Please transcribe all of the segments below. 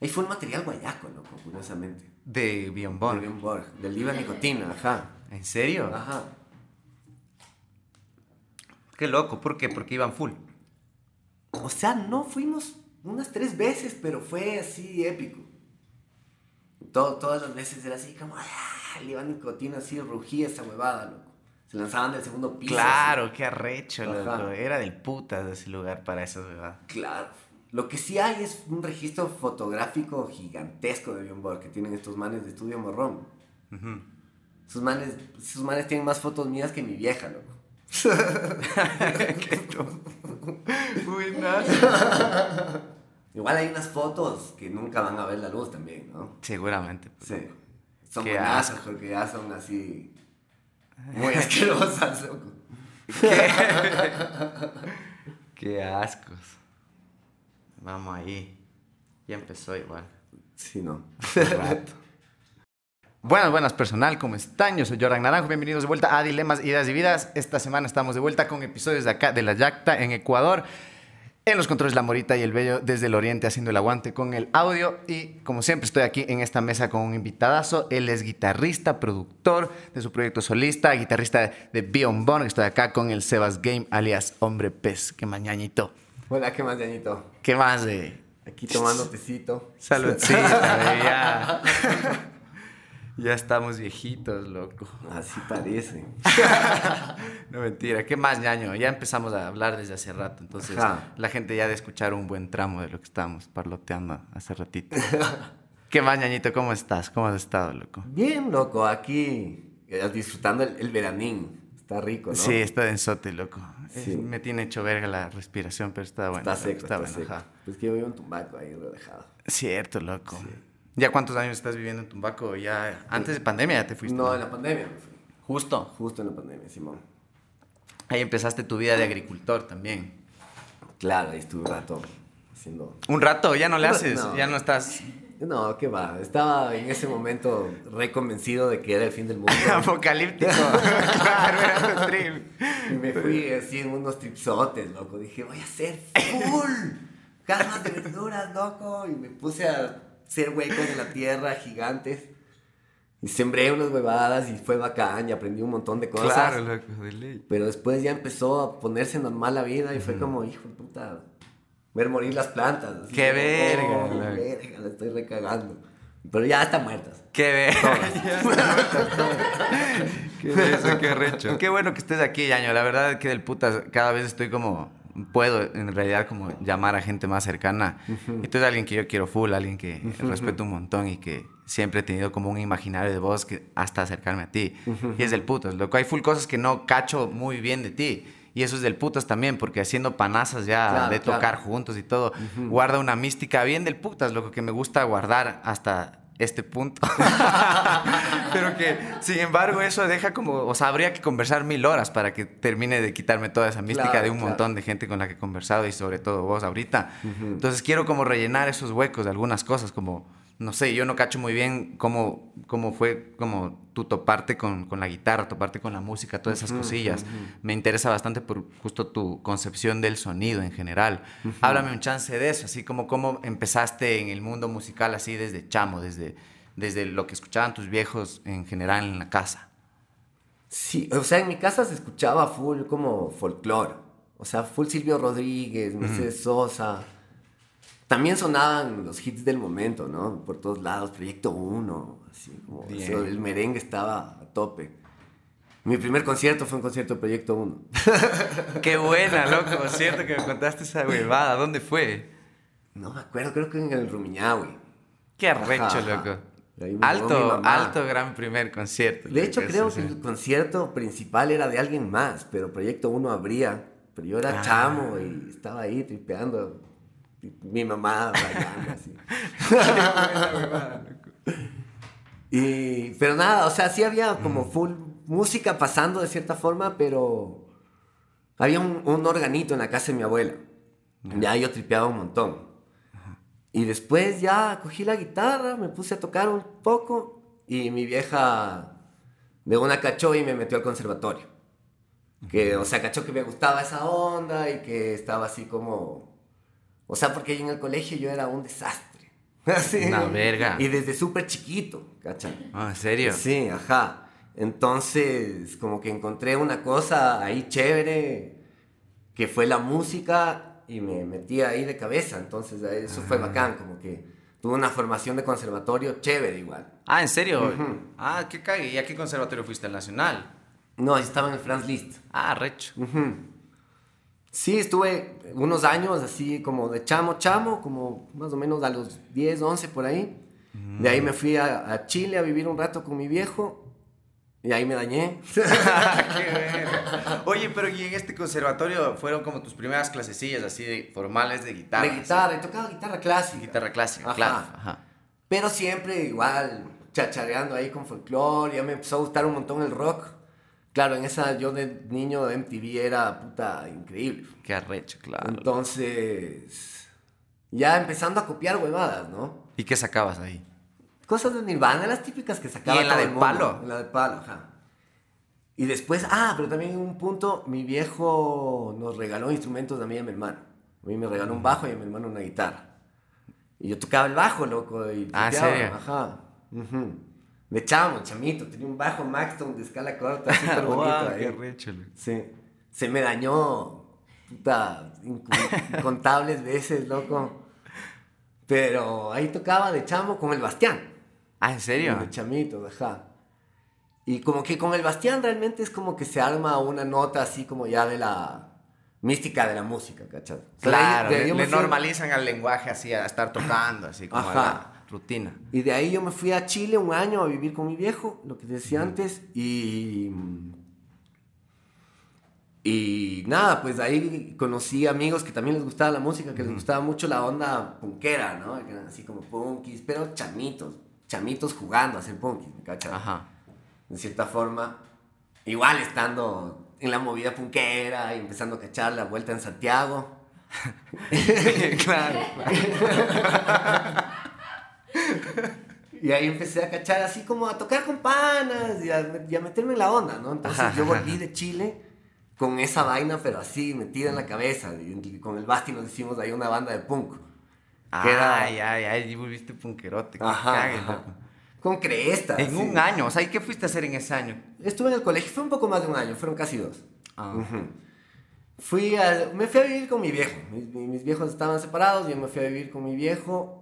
Ahí fue un material guayaco, loco, curiosamente. De Bjorn Borg. De Bjorn Borg, del Viva Nicotina, ajá. ¿En serio? Ajá. Qué loco, ¿por qué? Porque iban full. O sea, no fuimos unas tres veces, pero fue así épico. Todo, todas las veces era así como, ¡ah! Le iban nicotina así, rugía esa huevada, loco. Se lanzaban del segundo piso. Claro, así. qué arrecho, loco. Era del puta ese lugar para esas huevadas. Claro. Lo que sí hay es un registro fotográfico gigantesco de Bjorn Borg que tienen estos manes de Estudio Morrón. Sus manes, sus manes tienen más fotos mías que mi vieja, loco. Qué. Buenas. Igual hay unas fotos que nunca van a ver la luz también, ¿no? Seguramente. pues, Sí. Son Qué buenas asco. porque ya son así muy asquerosas, loco. Qué ascos. Vamos ahí. Ya empezó igual. Sí, no. Rato. Buenas, buenas personal, ¿cómo están? Yo soy Jordan Naranjo, bienvenidos de vuelta a Dilemas, Ideas y Vidas. Esta semana estamos de vuelta con episodios de acá, de la Yacta, en Ecuador. En los controles La Morita y el Bello desde el Oriente haciendo el aguante con el audio. Y como siempre estoy aquí en esta mesa con un invitadazo. Él es guitarrista, productor de su proyecto solista, guitarrista de Beyond Born. Estoy acá con el Sebas Game, alias Hombre Pez. Qué mañañito. Hola, ¿qué más, Yañito? ¿Qué más de...? Aquí tomando tecito. Saludcita, ya. Ya estamos viejitos, loco. Así parece. No mentira, ¿qué más, ñaño? Ya empezamos a hablar desde hace rato, entonces Ajá. la gente ya de escuchar un buen tramo de lo que estábamos parloteando hace ratito. ¿Qué más, ñañito? ¿Cómo estás? ¿Cómo has estado, loco? Bien, loco, aquí eh, disfrutando el, el veranín. Está rico, ¿no? Sí, está densote, loco. Sí. Eh, Me tiene hecho verga la respiración, pero está bueno. Está seco, está, bueno, seco. ajá. Pues que yo vivo en Tumbaco ahí relajado. Cierto, loco. ¿Ya cuántos años estás viviendo en Tumbaco? ¿Ya antes de pandemia ya te fuiste? No, en la pandemia me fui. Justo. Justo en la pandemia, Simón. Ahí empezaste tu vida de agricultor también. Claro, ahí estuve un rato haciendo... Un rato, ya no le haces, no. ya no estás No, qué va. Estaba en ese momento reconvencido de que era el fin del mundo. apocalíptico. claro, era tu trip. y me fui así en unos tripsotes, loco. Dije, voy a hacer full. Cajas de verduras, loco. Y me puse a hacer huecos en la tierra gigantes. Y sembré unas huevadas y fue bacán y aprendí un montón de cosas. Claro, loco, de ley. Pero después ya empezó a ponerse normal la vida y fue como, hijo de puta, ver morir las plantas. Así ¡Qué verga, oh, verga, la estoy recagando. Pero ya están muertas. Qué ver. Todas. qué beso, qué recho. Qué bueno que estés aquí, Yaño. La verdad es que del putas cada vez estoy como puedo en realidad como llamar a gente más cercana. Y tú eres alguien que yo quiero full, alguien que respeto un montón y que siempre he tenido como un imaginario de vos que hasta acercarme a ti. Y es del putas, loco. Hay full cosas que no cacho muy bien de ti. Y eso es del putas también, porque haciendo panazas ya Claro, de tocar claro. juntos y todo, guarda una mística bien del putas, loco, que me gusta guardar hasta este punto. Pero que, sin embargo, eso deja como, o sea, habría que conversar mil horas para que termine de quitarme toda esa mística Claro, de un claro. montón de gente con la que he conversado y sobre todo vos ahorita. Entonces quiero como rellenar esos huecos de algunas cosas, como, no sé, yo no cacho muy bien cómo, cómo fue como tú toparte con, con la guitarra, toparte con la música, todas esas cosillas. Me interesa bastante por justo tu concepción del sonido en general. Háblame un chance de eso, así como cómo empezaste en el mundo musical así desde chamo, desde, desde lo que escuchaban tus viejos en general en la casa. Sí, o sea, en mi casa se escuchaba full como folclore. O sea, full Silvio Rodríguez, Mercedes Sosa. También sonaban los hits del momento, ¿no? Por todos lados, Proyecto 1, así como eso, el merengue estaba a tope. Mi primer concierto fue un concierto de Proyecto 1. Qué buena, loco, cierto que me contaste esa huevada, ¿dónde fue? No me acuerdo, creo que en el Rumiñahui. Qué arrecho, loco. Alto, alto gran primer concierto. De hecho, creo que el concierto principal era de alguien más, pero Proyecto 1 abría. Pero yo era Ah. chamo y estaba ahí tripeando. Mi mamá bailando así. Y, pero nada, o sea, sí había como full música pasando de cierta forma, pero había un, un organito en la casa de mi abuela. Ya yo tripeaba un montón. Y después ya cogí la guitarra, me puse a tocar un poco y mi vieja de una cachó y me metió al conservatorio. Que, o sea, cachó que me gustaba esa onda y que estaba así como... O sea, porque en el colegio yo era un desastre. Así. Una verga. Y desde súper chiquito, ¿cachai? Ah, ¿en serio? Sí, ajá. Entonces, como que encontré una cosa ahí chévere, que fue la música, y me metí ahí de cabeza. Entonces, eso fue bacán, como que tuve una formación de conservatorio chévere igual. Ah, ¿en serio? Ujú. Ah, qué cague. ¿Y a qué conservatorio fuiste? ¿Al Nacional? No, estaba en el Franz Liszt. Ah, recho. Ujú. Sí, estuve unos años así como de chamo, chamo, como más o menos a los 10, 11 por ahí. De ahí me fui a, a Chile a vivir un rato con mi viejo y ahí me dañé. Qué. Oye, pero ¿y en este conservatorio fueron como tus primeras clasecillas así de formales de guitarra? de guitarra, y tocaba guitarra clásica. Guitarra clásica, Ajá. claro. Ajá. Pero siempre igual, chachareando ahí con folclore, ya me empezó a gustar un montón el rock. Claro, en esa yo de niño de MTV era puta increíble. Qué arrecho, claro. Entonces, ya empezando a copiar huevadas, ¿no? ¿Y qué sacabas ahí? Cosas de Nirvana, las típicas que sacaba ¿Y en la de palo? En la de palo, ajá. Y después, ah, pero también en un punto, mi viejo nos regaló instrumentos a mí y a mi hermano. A mí me regaló un bajo y a mi hermano una guitarra. Y yo tocaba el bajo, loco. Y Ah, ¿en tripeaba, serio? Ajá. ujú. De chamo, chamito. Tenía un bajo Maxton de escala corta, súper bonito. Qué. Sí. Se me dañó puta, incontables veces, loco. Pero ahí tocaba de chamo con el Bastián. Ah, ¿en serio? De chamitos, ajá. Y como que con el Bastián realmente es como que se arma una nota así como ya de la mística de la música, ahí- Claro, le, normalizan al lenguaje así, a estar tocando, así como Ajá. la rutina. Y de ahí yo me fui a Chile un año a vivir con mi viejo, lo que decía antes, y... Y nada, pues ahí conocí amigos que también les gustaba la música, que les gustaba mucho la onda punkera, ¿no? Que eran así como punkis, pero chamitos, chamitos jugando a hacer punkis, ¿me cachas? Ajá. De cierta forma, igual estando en la movida punkera y empezando a cachar la vuelta en Santiago. claro. Y ahí empecé a cachar así como a tocar con panas y a, y a meterme en la onda, ¿no? Entonces Ajá, yo ajá. volví de Chile con esa vaina, pero así metida en la cabeza. Y con el Basti nos hicimos ahí una banda de punk. Que era- Ay, ay, ay, volviste punkerote. Ajá, cague, ajá. Con crestas. En sí. un año, o sea, ¿y qué fuiste a hacer en ese año? Estuve en el colegio, fue un poco más de un año, fueron casi dos. Ah. Ujú. Fui a, me fui a vivir con mi viejo. Mis- mis viejos estaban separados, yo me fui a vivir con mi viejo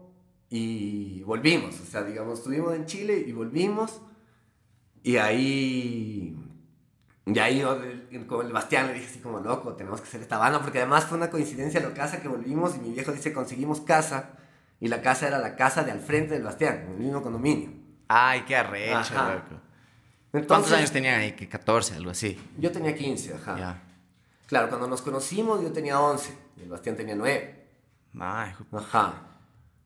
y volvimos. O sea, digamos, estuvimos en Chile y volvimos. Y ahí, y ahí yo con el Bastián le dije así como, loco, tenemos que hacer esta banda, porque además fue una coincidencia lo casa que volvimos y mi viejo dice, conseguimos casa. Y la casa era la casa de al frente del Bastián, en el mismo condominio. Ay, qué arrecho, loco. Entonces, ¿Cuántos años tenían ahí? Que 14, algo así. Yo tenía 15, ajá. Ya. Claro, cuando nos conocimos yo tenía 11 y el Bastián tenía 9. Ay, Ajá.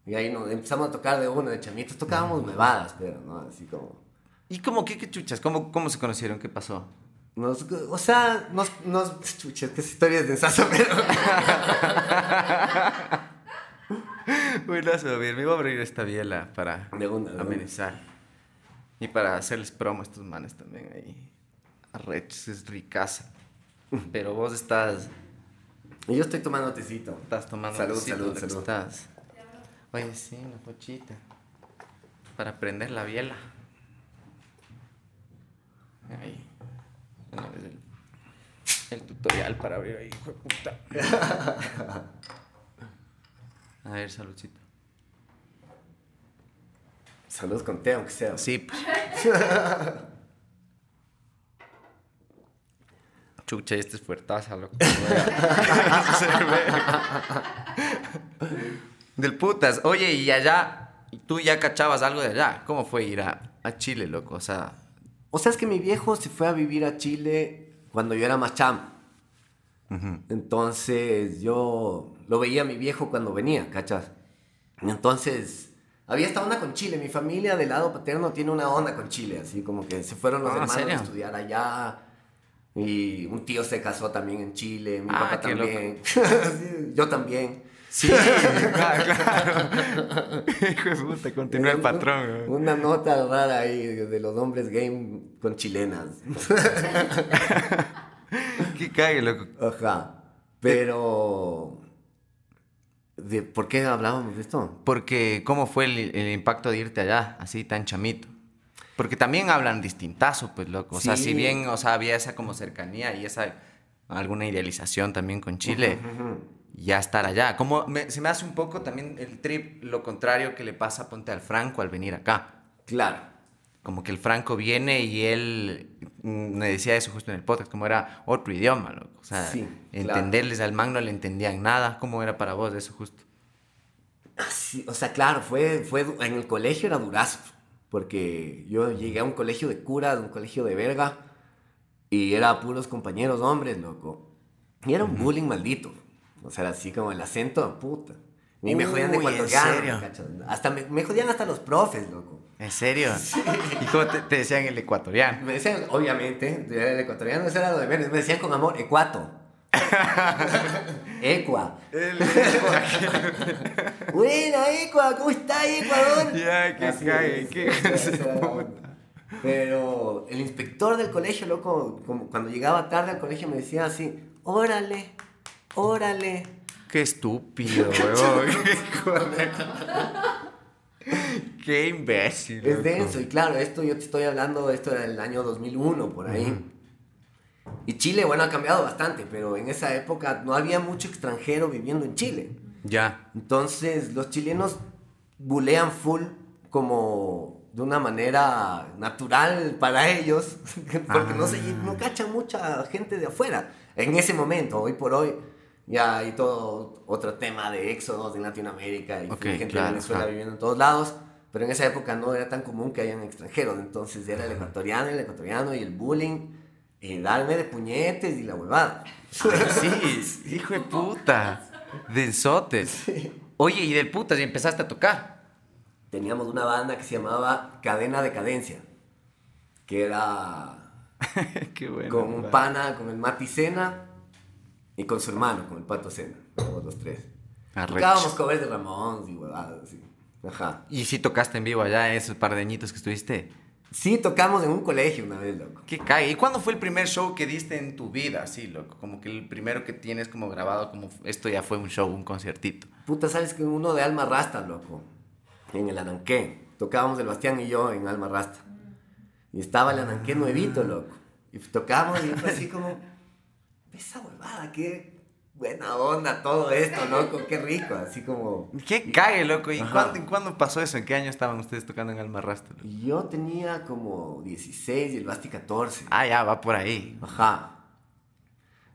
Y ahí nos empezamos a tocar de uno, de chamitos. Tocábamos nevadas, pero, ¿no? Así como... ¿Y cómo qué, qué chuchas? ¿Cómo, ¿Cómo se conocieron? ¿Qué pasó? Nos, o sea, nos... nos chucha, es que esa historia es densaza, pero... Bueno, a ver, me voy a abrir esta biela para De una, de una. amenizar. Y para hacerles promo a estos manes también ahí. Arrechos, es ricaza. Pero vos estás, Y yo estoy tomando tecito. estás tomando Salud, tecito, salud, ¿qué salud. Estás. Oye, sí, una pochita. Para prender la biela. Ahí. El, el tutorial para abrir ahí, hijo de puta. A ver, saludcito. Salud con té, aunque sea. Sí, pues. Chucha, este es fuertaza, loco. Del putas. Oye, y allá, tú ya cachabas algo de allá. ¿Cómo fue ir a, a Chile, loco? O sea, O sea, es que mi viejo se fue a vivir a Chile cuando yo era más chamo. Entonces yo lo veía a mi viejo cuando venía, ¿cachas? Entonces había esta onda con Chile. Mi familia del lado paterno tiene una onda con Chile, así como que se fueron los Ah, ¿en hermanos a estudiar allá. Y un tío se casó también en Chile, mi Ah, papá también. Sí, yo también. Sí, claro, claro. Hijo de puta, continúa el patrón. güey. Una nota rara ahí de los hombres game con chilenas. Qué cague, loco. Ajá. Pero. ¿De ¿Por qué hablábamos de esto? Porque, ¿cómo fue el, el impacto de irte allá, así tan chamito? Porque también hablan distintazo, pues, loco. O sea, si bien, o sea, había esa como cercanía y esa alguna idealización también con Chile, ya estar allá. Como me- se me hace un poco también el trip, lo contrario que le pasa, ponte al Franco al venir acá. Claro. Como que el Franco viene y él mm, me decía eso justo en el podcast, como era otro idioma, loco. O sea, Sí, claro. entenderles al man no le entendían nada. ¿Cómo era para vos eso justo? Sí, o sea, claro, fue, fue, en el colegio era durazo, porque yo llegué a un colegio de curas, un colegio de verga, y era puros compañeros hombres, loco. Y era un bullying maldito. O sea, así como el acento, puta. Y me jodían de Uy, ¿en ecuatoriano, serio? ¿cachas? Hasta me, me jodían hasta los profes, loco. ¿En serio? ¿Y cómo te, te decían el ecuatoriano? Me decían, obviamente, yo era el ecuatoriano, eso era lo de menos. Me decían con amor, ecuato. Ecua. Buena, Ecua, ¿cómo está Ecuador? Ya, que cague, es, que. Pero el inspector del colegio, loco, como cuando llegaba tarde al colegio me decía así, órale, órale. Qué estúpido, weón. Qué imbécil. Es denso, y claro, esto yo te estoy hablando, esto era el año 2001, por ahí. Y Chile, bueno, ha cambiado bastante, pero en esa época no había mucho extranjero viviendo en Chile. Ya. Entonces, los chilenos bulean full como de una manera natural para ellos, porque no, se, no cachan mucha gente de afuera. En ese momento, hoy por hoy, ya hay todo otro tema de éxodos en Latinoamérica y Ok, gente claro, de Venezuela viviendo en todos lados. Pero en esa época no era tan común que hayan extranjeros. Entonces era el ecuatoriano, el ecuatoriano y el bullying. Y darme de puñetes y la huevada. Sí, hijo de puta. Densotes. Oye, y del putas, y empezaste a tocar. teníamos una banda que se llamaba Cadena de Cadencia, que era Qué bueno. con un pana, con el Mati Sena y con su hermano, con el Pato Sena, éramos los tres. Arrecho. Tocábamos covers de Ramón y huevadas así. Ajá. ¿Y si tocaste en vivo allá esos par de añitos que estuviste? Sí, tocamos en un colegio una vez, loco. ¿Qué cae? ¿Y cuándo fue el primer show que diste en tu vida, así, loco? Como que el primero que tienes como grabado, como esto ya fue un show, un conciertito. Puta, ¿sabes que uno de Alma Rasta, loco? En el Ananqué. Tocábamos el Bastián y yo en Alma Rasta. Y estaba el Ananqué nuevito, loco. Y tocábamos y fue así como... Esa huevada, qué buena onda todo esto, loco. Qué rico, así como... ¿Qué cae, loco? ¿Y cuándo, cuándo pasó eso? ¿En qué año estaban ustedes tocando en Alma Rasta? loco? Y Yo tenía como 16 y el Basti 14. Ah, ya, va por ahí. Ajá.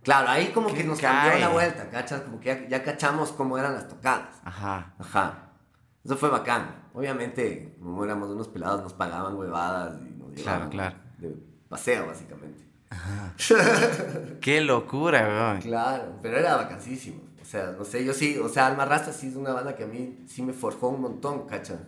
Claro, ahí como ¿Qué que nos cae? cambió la vuelta, ¿cachas? Como que ya, ya cachamos cómo eran las tocadas. Ajá. Ajá. Eso fue bacán. Obviamente, como éramos unos pelados, nos pagaban huevadas y nos Claro, llevaban claro. de paseo, básicamente. Qué locura, weón. Claro, pero era vacancísimo. O sea, no sé, yo sí, o sea, Alma Rasta sí es una banda que a mí sí me forjó un montón, ¿cachas?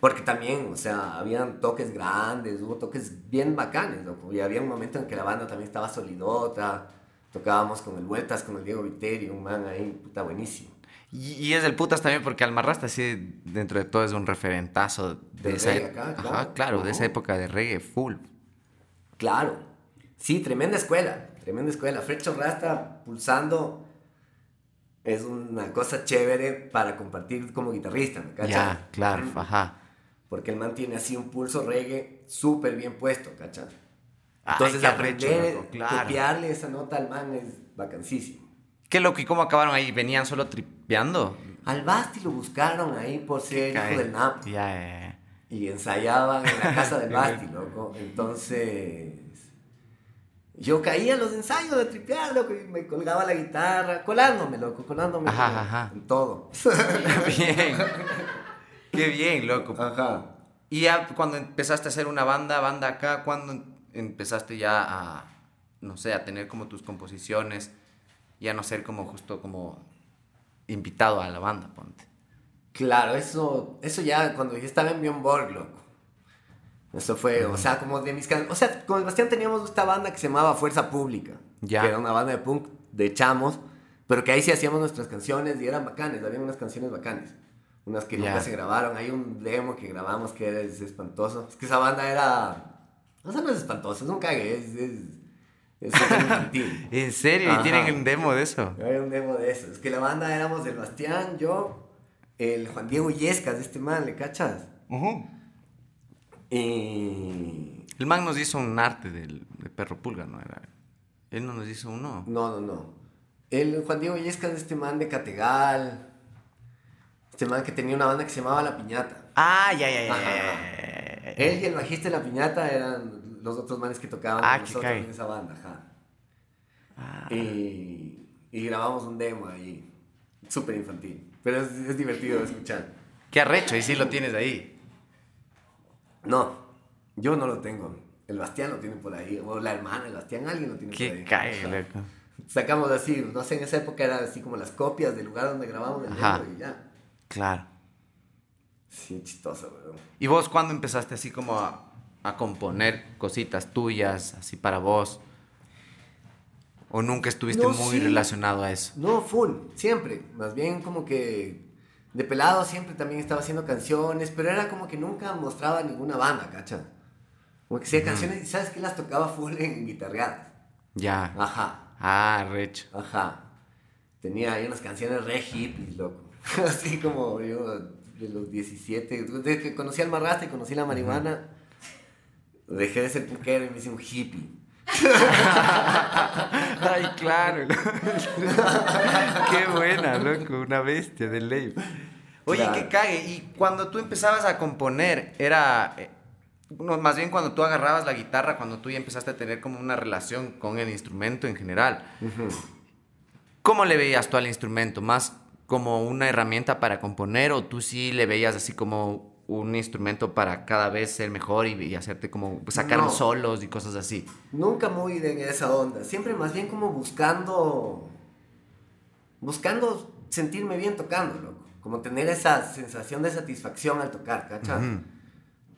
Porque también, o sea, habían toques grandes, hubo toques bien bacanes, loco. Y había un momento en que la banda también estaba solidota. Tocábamos con el Vueltas, con el Diego Viteri, un man ahí, puta, buenísimo. Y, y es del putas también porque Almarrasta sí, dentro de todo, es un referentazo de esa e- acá, Ajá, claro. claro, de esa época de reggae full. Claro. Sí, tremenda escuela, tremenda escuela. Frecho Rasta pulsando es una cosa chévere para compartir como guitarrista, ¿me cachas? Ya, claro, Ujú. ajá. Porque el man tiene así un pulso reggae súper bien puesto, ¿cachas? Ay, Entonces qué arrecho, aprender, loco, claro. copiarle esa nota al man es vacancísimo. Qué loco, ¿y cómo acabaron ahí? ¿Venían solo tripeando? Al Basti lo buscaron ahí por ser Cae. hijo del NAP. Ya, ya, ya. Y ensayaban en la casa del Basti, loco. Entonces. Yo caía en los ensayos de tripear, loco, y me colgaba la guitarra, colándome, loco, colándome Ajá, ajá. en todo. bien. Qué bien, loco. Ajá. Y ya cuando empezaste a hacer una banda, banda acá, ¿cuándo empezaste ya a, no sé, a tener como tus composiciones? Ya no ser como justo como invitado a la banda, ponte. Claro, eso, eso ya cuando yo estaba en Bjorn Borg, loco. Eso fue, o sea, como de mis can- O sea, con el Bastián teníamos esta banda que se llamaba Fuerza Pública. Ya. Que era una banda de punk de chamos, pero que ahí sí hacíamos nuestras canciones y eran bacanes, había unas canciones bacanes. Unas que Ya. nunca se grabaron. Hay un demo que grabamos que era es espantoso. Es que esa banda era. O sea, no es espantoso, es un cague. Es, es, Es infantil. ¿En serio? ¿Y Ajá. tienen un demo de eso? Hay un demo de eso. Es que la banda éramos el Bastián, yo, el Juan Diego Yescas, este man, ¿le cachas? Y... El man nos hizo un arte del, de Perro Pulga, ¿no? Era, él no nos hizo uno. No, no, no. El Juan Diego Yescas, de este man de Categal. Este man que tenía una banda que se llamaba La Piñata. Ah, ya, ya, ya. Ajá. ya, ya, ya, ya. Él y el bajista de La Piñata eran los otros manes que tocaban Ah, con nosotros cae. en esa banda, ajá. Ah. Y, y grabamos un demo ahí, súper infantil, pero es, es divertido de escuchar. Qué arrecho, y sí lo tienes ahí. No, yo no lo tengo. El Bastián lo tiene por ahí, o la hermana del Bastián, alguien lo tiene por ahí. cae, loco. Sacamos así, no sé, en esa época era así como las copias del lugar donde grabamos el Ajá. y ya. Claro. Sí, chistoso, weón. ¿Y vos cuándo empezaste así como a, a componer cositas tuyas, así para vos? ¿O nunca estuviste No, muy sí. relacionado a eso? No, full, siempre. Más bien como que de pelado siempre también estaba haciendo canciones, pero era como que nunca mostraba ninguna banda, ¿cacha? Como que hacía canciones y sabes que las tocaba full en guitarreadas. Ya. Ajá, Ah, recho. ajá. Tenía ahí unas canciones re hippies, loco. Así como yo de los 17, desde que conocí al marrasta y conocí la marihuana, dejé de ser puquero y me hice un hippie. Ay, claro. qué buena, loco. Una bestia de ley. Oye, Claro. qué cague. Y cuando tú empezabas a componer, era... eh, no, más bien cuando tú agarrabas la guitarra, cuando tú ya empezaste a tener como una relación con el instrumento en general. ¿Cómo le veías tú al instrumento? ¿Más como una herramienta para componer o tú sí le veías así como un instrumento para cada vez ser mejor y, y hacerte como pues, sacar No. solos y cosas así? Nunca muy de esa onda. Siempre más bien como buscando. Buscando sentirme bien tocando, loco. Como tener esa sensación de satisfacción al tocar, ¿cacha? Ujú.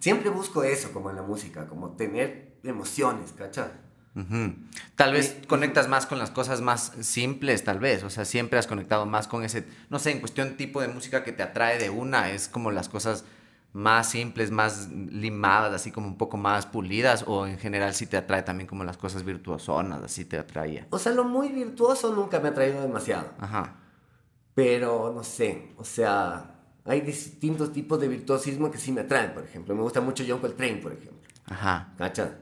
Siempre busco eso como en la música, como tener emociones, ¿cacha? Ujú. Tal vez conectas más con las cosas más simples, tal vez. O sea, siempre has conectado más con ese, no sé, en cuestión tipo de música que te atrae de una, es como las cosas más simples, más limadas, así como un poco más pulidas, o en general sí te atrae también como las cosas virtuosonas, así te atraía. O sea, lo muy virtuoso nunca me ha traído demasiado. Ajá. Pero no sé, o sea, hay distintos tipos de virtuosismo que sí me atraen, por ejemplo. Me gusta mucho John Coltrane, por ejemplo. Ajá. ¿Cacha?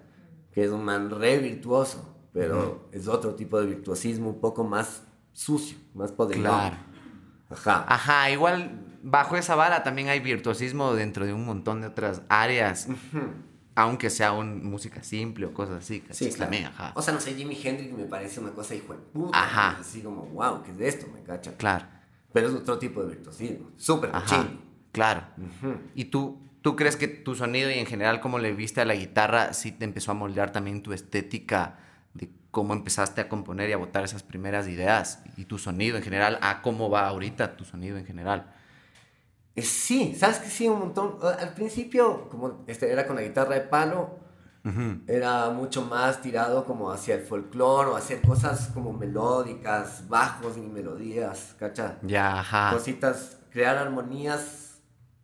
Que es un man re virtuoso, pero es otro tipo de virtuosismo un poco más sucio, más poderoso. Claro. Ajá. Ajá, igual bajo esa vara también hay virtuosismo dentro de un montón de otras áreas, aunque sea un, música simple o cosas así. Sí, claro. también, ajá. O sea, no sé, Jimi Hendrix me parece una cosa hijo de puta. Ajá. Así como, wow, ¿qué es esto? ¿Me cacha? Claro. Pero es otro tipo de virtuosismo. Súper cochino. claro. ¿Y tú, tú crees que tu sonido y en general cómo le viste a la guitarra sí te empezó a moldear también tu estética de cómo empezaste a componer y a botar esas primeras ideas y tu sonido en general a cómo va ahorita tu sonido en general? Sí, sabes que sí, un montón. Al principio, como este, era con la guitarra de palo, era mucho más tirado como hacia el folclore o hacer cosas como melódicas, bajos y melodías, ¿cacha? Ya, ajá. Cositas, crear armonías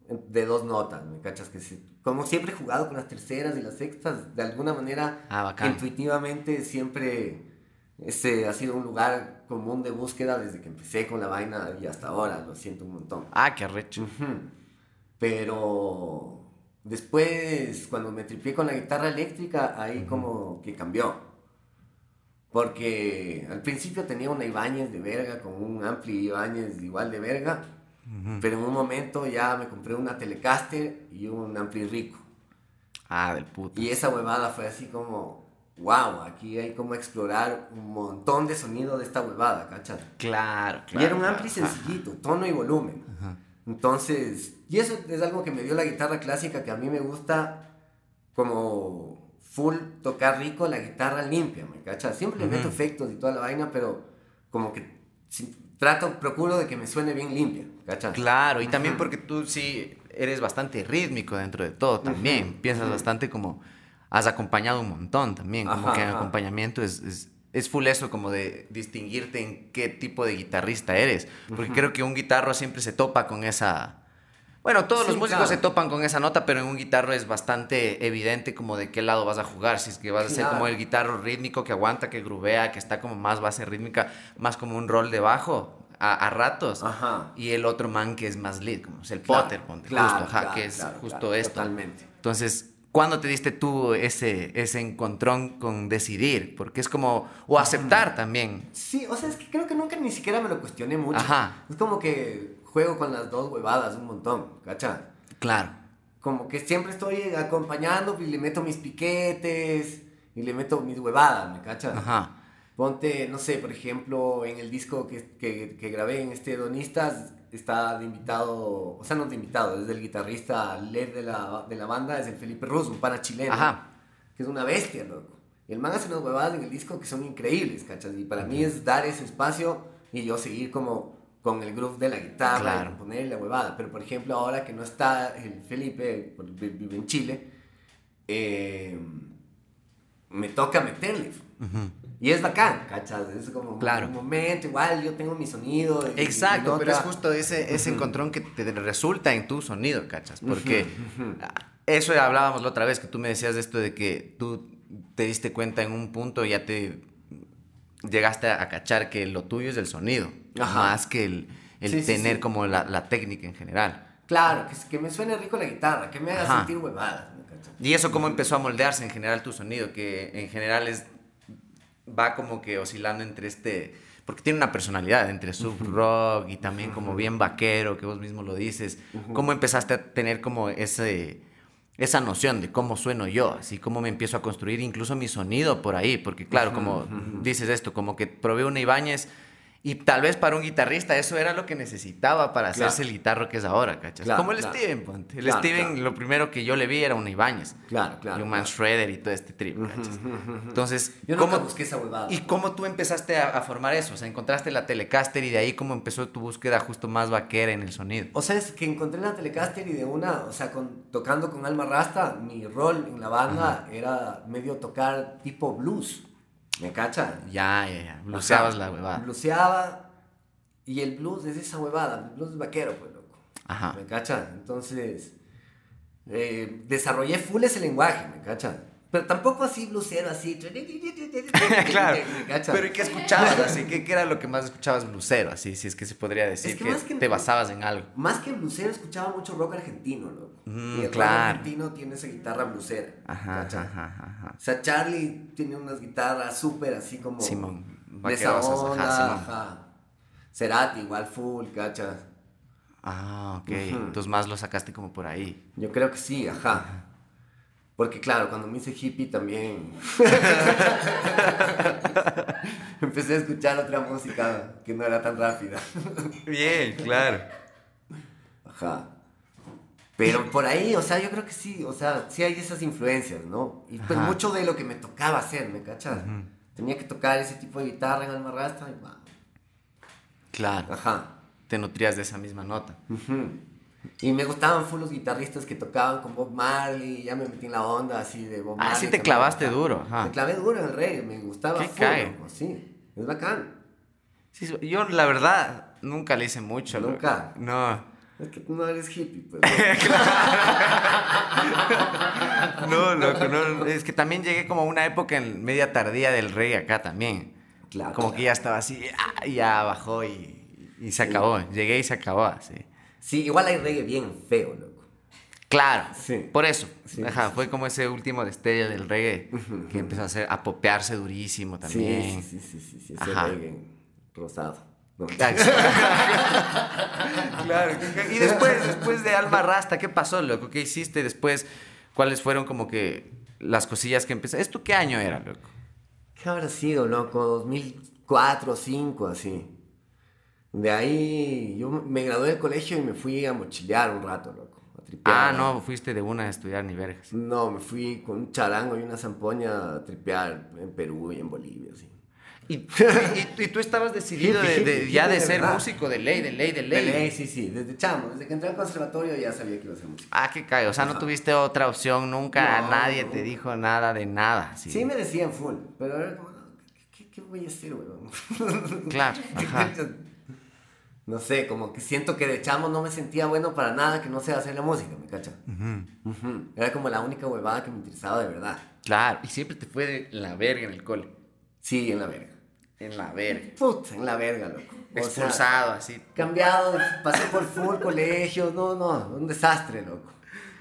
de dos notas, ¿me cachas? Que sí. Como siempre he jugado con las terceras y las sextas, de alguna manera, Ah, intuitivamente siempre ese ha sido un lugar común de búsqueda desde que empecé con la vaina y hasta ahora, lo siento un montón. Ah, qué arrecho. Pero después, cuando me tripié con la guitarra eléctrica, ahí como que cambió. Porque al principio tenía una Ibáñez de verga, con un ampli Ibáñez igual de verga. Pero en un momento ya me compré una Telecaster y un ampli rico. Ah, del puto. Y esa huevada fue así como, wow, aquí hay como explorar un montón de sonido de esta huevada, ¿cachai? Claro, claro. y era un claro, ampli ajá. sencillito, tono y volumen. Entonces, y eso es algo que me dio la guitarra clásica, que a mí me gusta como full tocar rico la guitarra limpia, ¿me cachas? Siempre le meto efectos y toda la vaina, pero como que trato, procuro de que me suene bien limpia, ¿cachas? Claro, y también porque tú sí eres bastante rítmico dentro de todo también. Piensas bastante como has acompañado un montón también. Como Ajá, que en ajá. acompañamiento es, es, es full eso, como de distinguirte en qué tipo de guitarrista eres. Porque creo que un guitarro siempre se topa con esa. Bueno, todos los Sí, músicos claro. se topan con esa nota, pero en un guitarro es bastante evidente como de qué lado vas a jugar. Si es que vas a ser Claro. como el guitarro rítmico que aguanta, que grubea, que está como más base rítmica, más como un rol de bajo a, a ratos. Ajá. Y el otro man que es más lead, como es el Claro, Potter, ponte, claro, justo, ajá, claro, que es justo esto. totalmente. Entonces, ¿cuándo te diste tú ese, ese encontrón con decidir? Porque es como, o aceptar también. Sí, o sea, es que creo que nunca ni siquiera me lo cuestioné mucho. Ajá. Es como que juego con las dos huevadas un montón, ¿cacha? Claro. Como que siempre estoy acompañando y le meto mis piquetes y le meto mis huevadas, ¿me cachas? Ajá. Ponte, no sé, por ejemplo, en el disco que, que, que grabé en este Donistas, está de invitado, o sea, no de invitado, es del guitarrista LED de la, de la banda, es el Felipe Ruz, un pana chileno. Ajá. Que es una bestia, loco. Y el man hace unas huevadas en el disco que son increíbles, ¿cachas? Y para mí es dar ese espacio y yo seguir como con el groove de la guitarra, Claro. y ponerle la huevada. Pero, por ejemplo, ahora que no está el Felipe, vive en Chile, eh, me toca meterle. Y es bacán, ¿cachas? Es como Claro. un momento, igual yo tengo mi sonido. y- y Exacto, pero es justo ese, ese encontrón que te resulta en tu sonido, ¿cachas? Porque eso hablábamos la otra vez, que tú me decías de esto de que tú te diste cuenta en un punto, ya te llegaste a, a cachar que lo tuyo es el sonido, Ajá. más que el, el Sí, tener sí. como la, la técnica en general. Claro, que, que me suene rico la guitarra, que me haga Ajá. sentir huevadas. Y eso cómo empezó a moldearse en general tu sonido, que en general es va como que oscilando entre este porque tiene una personalidad entre sub rock y también como bien vaquero, que vos mismo lo dices. ¿Cómo empezaste a tener como ese esa noción de cómo sueno yo, así como me empiezo a construir incluso mi sonido por ahí, porque claro, como dices esto, como que probé una Ibáñez y tal vez para un guitarrista eso era lo que necesitaba para Claro. hacerse el guitarro que es ahora, ¿cachas? Claro, como el claro. Steven, ponte. El Steven, lo primero que yo le vi era una Ibáñez. Claro, claro. Y un Man Shredder y todo este trip, ¿cachas? Entonces, Yo nunca busqué esa huevada. ¿Y cómo tú empezaste a, a formar eso? O sea, encontraste la Telecaster y de ahí cómo empezó tu búsqueda justo más vaquera en el sonido. O sea, es que encontré la Telecaster y de una, o sea, con, tocando con Alma Rasta, mi rol en la banda era medio tocar tipo blues. ¿Me cacha? Ya, ya, ya. Bluseabas la huevada. Bluseaba. Y el blues es esa huevada. El blues es vaquero, pues, loco. Ajá. ¿Me cacha? Entonces, eh, desarrollé full ese lenguaje, ¿me cacha? Pero tampoco así blusero, así. claro. Pero ¿y qué escuchabas así? ¿Qué, qué era lo que más escuchabas blusero? Así, si es que se podría decir Es que que, más que- te basabas en algo. Más que blusero, escuchaba mucho rock argentino, loco. Mm, y el rock claro. argentino tiene esa guitarra blusera. Ajá, ajá, ajá, ajá. O sea, Charlie tiene unas guitarras súper así como. Simón, De esa ajá, onda, Simón. ajá. Cerati igual full, ¿cachas? Ah, ok. Entonces más lo sacaste como por ahí. Yo creo que sí, ajá. Porque claro, cuando me hice hippie también empecé a escuchar otra música que no era tan rápida. Bien, claro. Ajá. Pero por ahí, o sea, yo creo que sí, o sea, sí hay esas influencias, ¿no? Y pues Ajá. mucho de lo que me tocaba hacer, ¿me cachas? Tenía que tocar ese tipo de guitarra en Alma Rasta y va. Claro. Ajá. Te nutrías de esa misma nota. Ujú. Y me gustaban full los guitarristas que tocaban con Bob Marley, ya me metí en la onda así de Bob Ah, Marley. sí te clavaste duro, ajá. Me clavé duro en el reggae, me gustaba ¿Qué full, cae? loco, sí, es bacán. Sí, yo la verdad nunca le hice mucho. loco. ¿Nunca? No. Es que tú no eres hippie, pues. No, loco, no. Es que también llegué como a una época en media tardía del reggae acá también. Claro, Como claro. que ya estaba así, ah, ya bajó y, y se acabó. Llegué y se acabó, así. Sí, igual hay reggae bien feo, loco. Claro, Sí. por eso. Sí, Ajá, sí, fue como ese último destello del reggae que empezó a, hacer, a popearse durísimo también. Sí, sí, sí, sí, sí, ese Ajá. reggae rosado. No. claro. Y después, después de Alma Rasta, ¿qué pasó, loco? ¿Qué hiciste después? ¿Cuáles fueron como que las cosillas que empezaste? ¿Esto qué año era, loco? ¿Qué habrá sido, loco? 2004 o 2005, así. De ahí yo me gradué del colegio y me fui a mochilear un rato, loco. A tripear. Ah, no, fuiste de una a estudiar ni vergas. No, me fui con un charango y una zampoña a tripear en Perú y en Bolivia, así. Y, y- y tú estabas decidido de, ya de ser verdad. músico, de ley, de ley, de De ley. ley, sí, sí, desde chamo, desde que entré al conservatorio ya sabía que iba a hacer música. Ah, qué cae. O sea, no tuviste otra opción nunca. No, Nadie no. te dijo nada de nada. Sí, Sí, me decían full, pero era como, ¿qué, qué- qué voy a hacer, weón? Claro, ajá. No sé, como que siento que de chamo no me sentía bueno para nada que no sea hacer la música, ¿me cacha? Ujú. Era como la única huevada que me interesaba de verdad. Claro, y siempre te fue de la verga en el cole. Sí, en la verga. En la verga. Puta, en la verga, loco. O sea, así. cambiado, pasé por full colegios, no, no, un desastre, loco.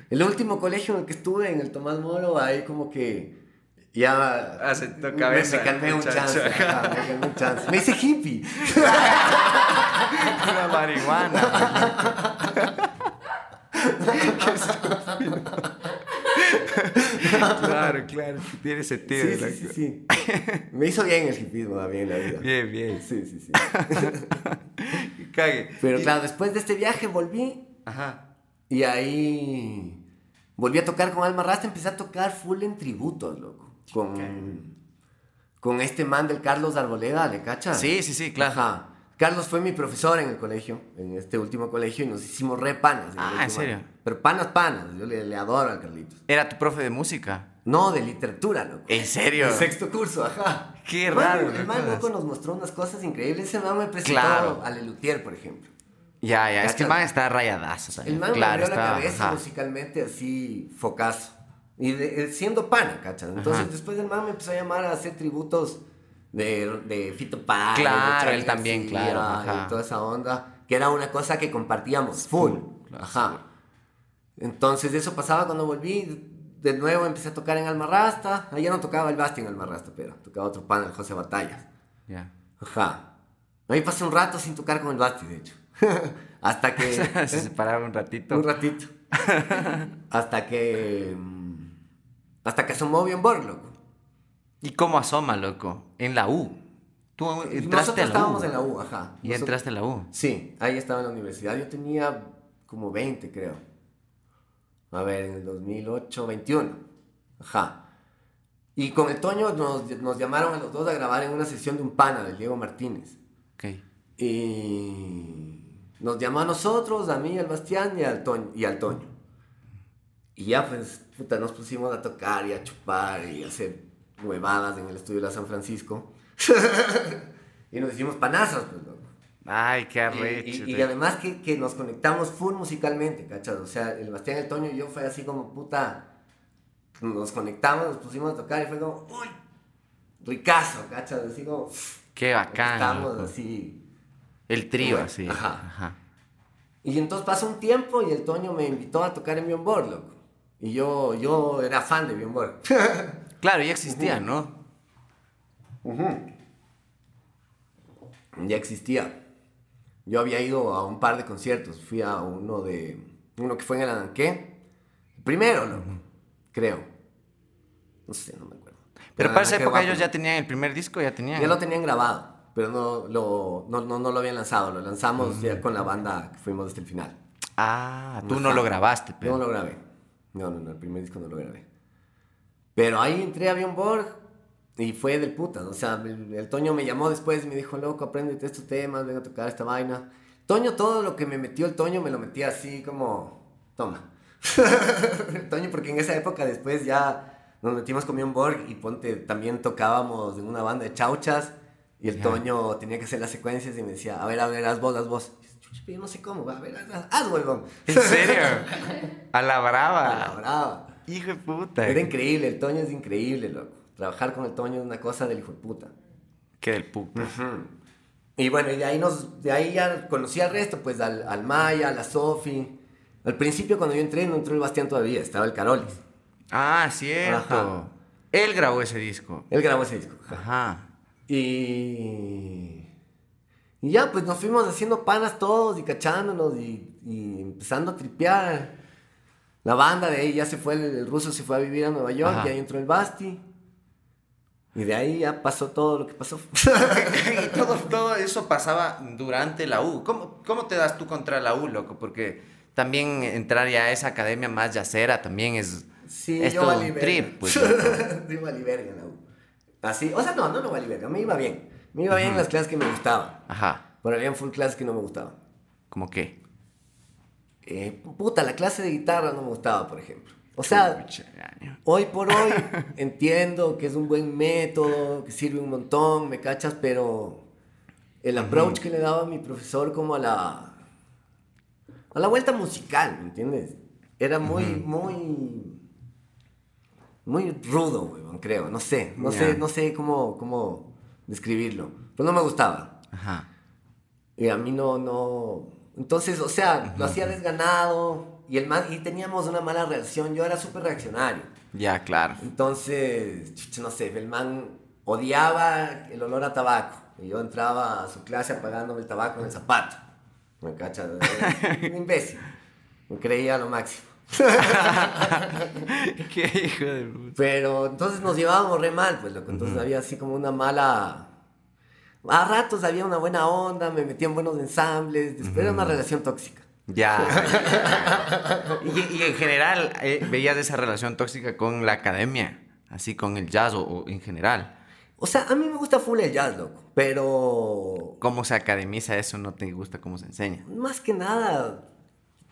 El último colegio en el que estuve, en el Tomás Moro, ahí como que ya... Ah, sentó me- cabeza, Me, calmé un chance, me calmé un chance. Me hice hippie. Una marihuana. claro, claro. Tiene sentido. Sí, sí, sí, sí. Me hizo bien el hippismo, va bien la vida. Bien, bien. Sí, sí, sí. Cague. Pero claro, después de este viaje volví Ajá. y ahí volví a tocar con Alma Rasta, empecé a tocar full en tributos, loco. Con, con este man del Carlos Arboleda, ¿le cachas? Sí, sí, sí, claro. Ajá. Carlos fue mi profesor en el colegio, en este último colegio, y nos hicimos re panas. el Ah, ¿en serio? Pero panas, panas. Yo le, le adoro al Carlitos. Era tu profe de música. No, de literatura, loco. ¿En serio? De sexto curso, ajá. Qué raro, El man loco nos mostró unas cosas increíbles. Ese man me presentó Claro. a Lelutier, por ejemplo. Ya, ya. Es que el Cacha. man está rayadazo. también. El man claro, me abrió la está. cabeza ajá. musicalmente así, focazo. Y de- eh, siendo pana, ¿cachas? Entonces Ajá. después el man me empezó a llamar a hacer tributos de, de Fito Páez. de Claro, Charly él también, claro, ajá. Y toda esa onda, que era una cosa que compartíamos, full. claro, Ajá. Entonces eso pasaba cuando volví. De nuevo empecé a tocar en Almarrasta. Allá no tocaba el Basti en Almarrasta, pero tocaba otro pan, el José Batallas. Ya. Ajá. Ahí pasé un rato sin tocar con el Basti, de hecho. Hasta que... Se separaron un ratito. Un ratito. hasta que. Hasta que asomó bien Borg, loco. ¿Y cómo asoma, loco? En la U. Tú entraste Nosotros a la estábamos U. en la U, ajá. Y Nosotros- entraste a la U. Sí, ahí estaba en la universidad. Yo tenía como 20, creo. A ver, en el 2008, 21. Ajá. Y con el Toño nos, nos llamaron a los dos a grabar en una sesión de un pana del Diego Martínez. Ok. Y nos llamó a nosotros, a mí, al Bastián y al Toño. Y, al Toño. y ya pues, puta, nos pusimos a tocar y a chupar y a hacer huevadas en el estudio de la San Francisco. y nos hicimos panazos, pues, loco. Ay, qué arrecho. y- y además que, que nos conectamos full musicalmente, ¿cachas? O sea, el Bastián, el Toño y yo fue así como, puta, nos conectamos, nos pusimos a tocar y fue como, uy, ricazo, ¿cachas? Así como, Qué bacán. estamos loco. así. El trío, Bueno, así. ajá. Ajá. Y entonces pasó un tiempo y el Toño me invitó a tocar en Bjorn Borg, loco. Y yo, yo era fan de Borg. Claro, ya existía, ¿no? ya existía. Yo había ido a un par de conciertos. Fui a uno de. Uno que fue en el Ananqué. Primero, loco. Creo. No sé, no me acuerdo. Pero para esa época ellos ya tenían el primer disco, ya tenían. Ya lo tenían grabado. Pero no lo, no, no, no lo habían lanzado. Lo lanzamos ya con la banda que fuimos hasta el final. Ah, tú no lo grabaste, pero. No lo grabé. No, no, no, el primer disco no lo grabé. Pero ahí entré a Bjorn Borg y fue del puta. O sea, el, el Toño me llamó después y me dijo, loco, apréndete estos temas, ven a tocar esta vaina. Toño, todo lo que me metió el Toño me lo metía así como, toma. el Toño, porque en esa época después ya nos metimos con Bjorn Borg y ponte, también tocábamos en una banda de chauchas y el Ya. Toño tenía que hacer las secuencias y me decía, a ver, a ver, haz vos, haz vos. Yo no sé cómo, a ver, haz, huevón. ¿En serio? A la A brava. la brava. Hijo de puta. Era increíble, el Toño es increíble, loco. Trabajar con el Toño es una cosa del hijo de puta. Qué del puta. Y bueno, y de ahí, nos, de ahí ya conocí al resto, pues al, al Maya, a la Sofi. Al principio cuando yo entré no entró el Bastián todavía, estaba el Carolis. Ah, cierto. Ajá. Él grabó ese disco. Él grabó ese disco. Ajá. Y... Y ya, pues nos fuimos haciendo panas todos y cachándonos y, y empezando a tripear. La banda de ahí ya se fue, el, el ruso se fue a vivir a Nueva York Ajá. y ahí entró el Basti. Y de ahí ya pasó todo lo que pasó. y todo, todo eso pasaba durante la U. ¿Cómo, ¿Cómo te das tú contra la U, loco? Porque también entrar ya a esa academia más yacera también es, Sí, es yo todo valí un verga. trip. Pues, yo valí verga en la U. Así, o sea, no, no, no valí verga, me iba bien. Me iba bien en las clases que me gustaban. Ajá. Pero había full clases que no me gustaban. ¿Cómo qué? Eh, puta, la clase de guitarra no me gustaba, por ejemplo. O sea, hoy por hoy entiendo que es un buen método, que sirve un montón, me cachas, pero el approach que le daba mi profesor como a la, a la vuelta musical, ¿me entiendes? Era muy, muy, muy rudo, weón, creo, no sé, no sé, no sé cómo, cómo describirlo, pero no me gustaba. Ajá. Y a mí no, no. Entonces, o sea, lo hacía desganado. Y el man, y teníamos una mala relación. Yo era súper reaccionario. Ya, claro. Entonces, no sé, el man odiaba el olor a tabaco. Y yo entraba a su clase apagándome el tabaco en el zapato. Me cacha, un imbécil. Me creía lo máximo. Qué hijo de puta. Pero entonces nos llevábamos re mal, pues loco. Entonces había así como una mala. A ratos había una buena onda, me metía en buenos ensambles. Después era una relación tóxica. Ya. y, y en general, eh, veías esa relación tóxica con la academia, así con el jazz o, o en general. O sea, a mí me gusta full el jazz, loco. Pero. ¿Cómo se academiza eso? ¿No te gusta cómo se enseña? Más que nada.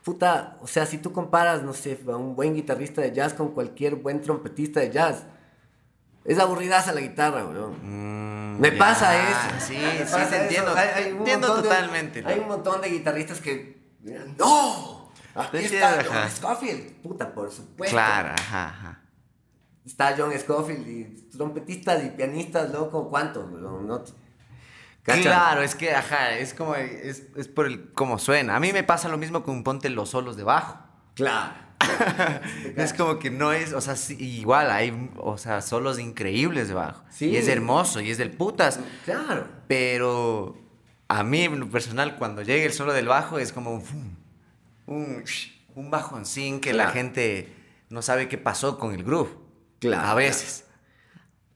Puta, o sea, si tú comparas, no sé, a un buen guitarrista de jazz con cualquier buen trompetista de jazz, es aburridaza la guitarra, weón. Mm, Me pasa eso. Sí, Me sí, te entiendo. Hay- hay un entiendo de- totalmente. hay un montón de guitarristas que. ¡No! Aquí está John. Scofield. Puta, por supuesto. Claro, ajá, ajá. Está John Scofield y trompetistas y pianistas, loco, ¿cuántos? No ¿Cacha? Claro, es que, ajá, es como, es, es por el cómo suena. A mí me pasa lo mismo con ponte los solos de bajo. Claro. Es como que no es, o sea, sí, igual hay, o sea, solos increíbles de bajo. Sí. Y es hermoso y es del putas. Claro. Pero a mí, en lo personal, cuando llega el solo del bajo, es como un, un, un bajoncín que la gente no sabe qué pasó con el groove. Claro, A veces.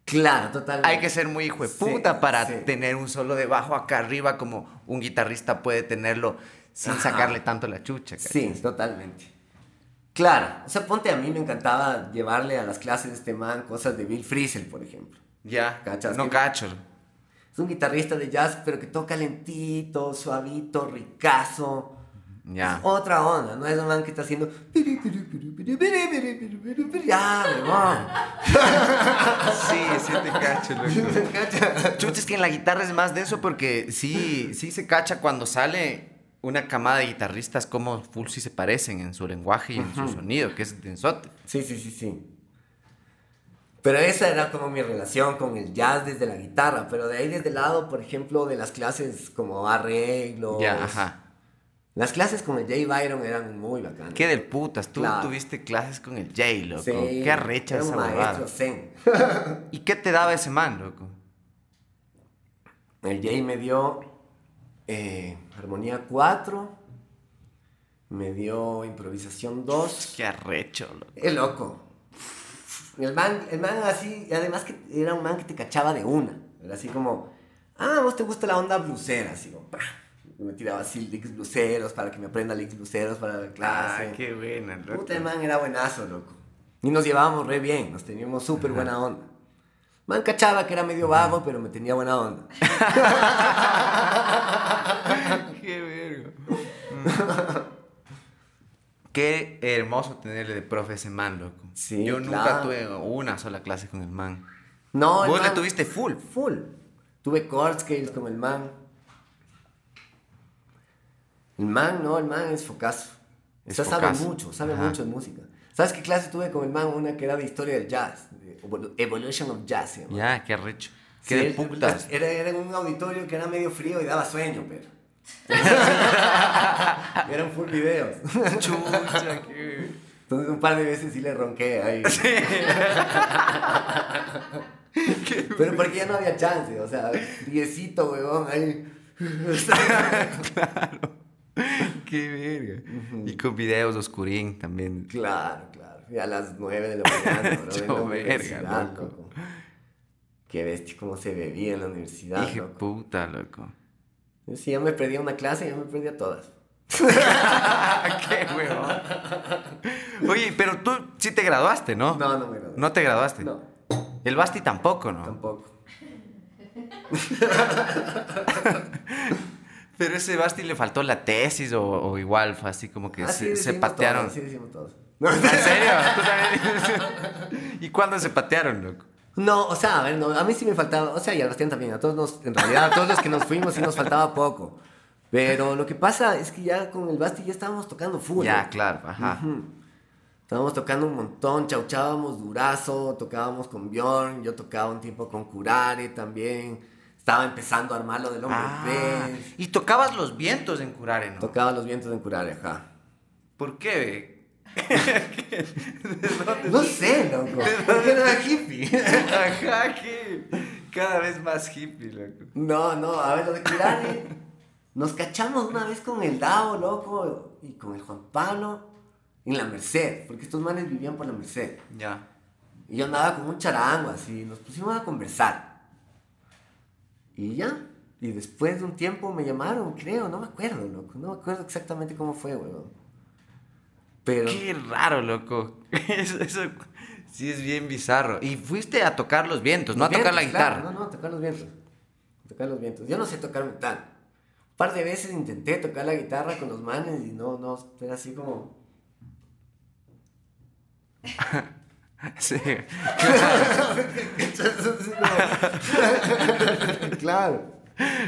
Claro, totalmente. Hay que ser muy hijo de Sí, puta para sí. tener un solo de bajo acá arriba como un guitarrista puede tenerlo sin Ajá. sacarle tanto la chucha. Sí, totalmente. Claro, o sea, ponte a mí me encantaba llevarle a las clases de este man cosas de Bill Frisell, por ejemplo. Ya, ¿Cachas? no cacho. Es un guitarrista de jazz, pero que toca lentito, suavito, ricazo. Ya. Es otra onda, no es un man que está haciendo. Ya, huevón. Sí, sí te cacho, loco. ¿Cacha? Chucha, es que en la guitarra es más denso porque sí, sí se cacha cuando sale una camada de guitarristas como full sí se parecen en su lenguaje y en su sonido, que es densote. Sí, sí, sí, sí. Pero esa era como mi relación con el jazz desde la guitarra. Pero de ahí desde el lado, por ejemplo, de las clases como arreglos. Ya, ajá. Las clases con el Jay Byron eran muy bacanas. Qué del putas, tú Claro. tuviste clases con el Jay, loco. Sí, Qué arrecha era esa maestro zen. ¿Y qué te daba ese man, loco? El Jay me dio eh, armonía 4, me dio improvisación 2. Qué arrecho, loco. Es loco. El man, el man así, además que era un man que te cachaba de una. Era así como, ah, vos te gusta la onda blusera, así como, pa. Me tiraba así licks bluseros para que me aprenda licks bluseros para la clase. Ah, qué buena, loco. Puta, el man era buenazo, loco. Y nos llevábamos re bien, nos teníamos súper buena onda. Man cachaba que era medio vago, pero me tenía buena onda. Qué verga. Qué hermoso tenerle de profe ese man, loco. Sí, Yo nunca claro. tuve una sola clase con el man. No, el Vos le man- tuviste full. Full. Tuve scales con el man. El man, no, el man es focazo. O Es sea, sabe mucho, sabe Ajá. mucho de música. ¿Sabes qué clase tuve con el man? Una que era de historia del jazz. de Evolu- Evolution of Jazz. Ya, qué arrecho. Sí, Qué de putas. Era, era en un auditorio que era medio frío y daba sueño, pero. Eran full videos. Chucha, qué... Entonces un par de veces sí le ronqué ahí. Pero porque ya no había chance, o sea, diecito, huevón, ahí. Qué verga. Y con videos oscurín también. Claro, claro. Y a las nueve de la mañana, bro, en la verga, loco. loco. Qué bestia, cómo se bebía en la universidad, Dije, loco. puta, loco. Yo sí, ya me perdía una clase, ya me perdía todas. qué huevón. Oye, pero tú sí te graduaste, ¿no? No, no me gradué. ¿No te graduaste? No, El Basti tampoco, ¿no? tampoco. Pero ese Basti le faltó la tesis o, o igual fue así como que Ah, sí se, se decimos patearon. todos, sí decimos todos. ¿En serio? ¿Tú también? ¿Y cuándo se patearon, loco? No, o sea, a ver, no, a mí sí me faltaba, o sea, y a Bastián también, a todos nos, en realidad, a todos los que nos fuimos sí nos faltaba poco. Pero lo que pasa es que ya con el Basti ya estábamos tocando full. Ya, ¿no? claro, ajá. Ujú. Estábamos tocando un montón, chauchábamos durazo, tocábamos con Bjorn, yo tocaba un tiempo con Curare también. Estaba empezando a armar lo del hombre Ah, pez. y tocabas los vientos en Curare, ¿no? Tocaba los vientos en Curare, ajá. ¿Por qué? No sé, loco. Porque era hippie. Ajá, que cada vez más hippie, loco. No, no, a ver, lo de Curare. Nos cachamos una vez con el Dao, loco, y con el Juan Pablo en la Merced, porque estos manes vivían por la Merced. Ya. Y yo andaba con un charango así, nos pusimos a conversar. Y ya. Y después de un tiempo me llamaron, creo, no me acuerdo, loco. No me acuerdo exactamente cómo fue, weón. Pero. Qué raro, loco. Eso, eso sí es bien bizarro. Y fuiste a tocar los vientos, no a tocar la vientos, claro, guitarra. no, no, a tocar los vientos. A tocar los vientos. Yo no sé tocar metal. Un par de veces intenté tocar la guitarra con los manes y no, no, era así como. Sí. claro.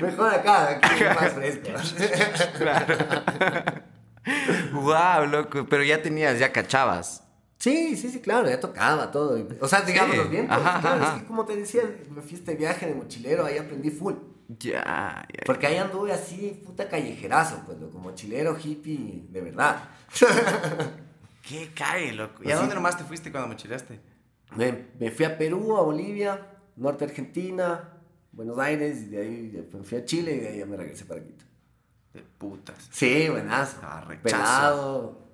Mejor acá, aquí es más fresco. wow, loco. Pero ya tenías, ya cachabas. Sí, sí, sí, claro, ya tocaba todo. O sea, digamos Sí, los vientos. ajá, claro, ajá. es que como te decía, me fui a este viaje de mochilero, ahí aprendí full. Ya, ya. Porque ahí anduve así, puta callejerazo, pues, como mochilero hippie, de verdad. Qué cae, loco. ¿Y Pues a sí. dónde nomás te fuiste cuando mochileaste? Me, me fui a Perú, a Bolivia, norte Argentina, Buenos Aires, y de ahí me fui a Chile y de ahí ya me regresé para Quito. De putas. Sí, buenazo. Ah. Pelado,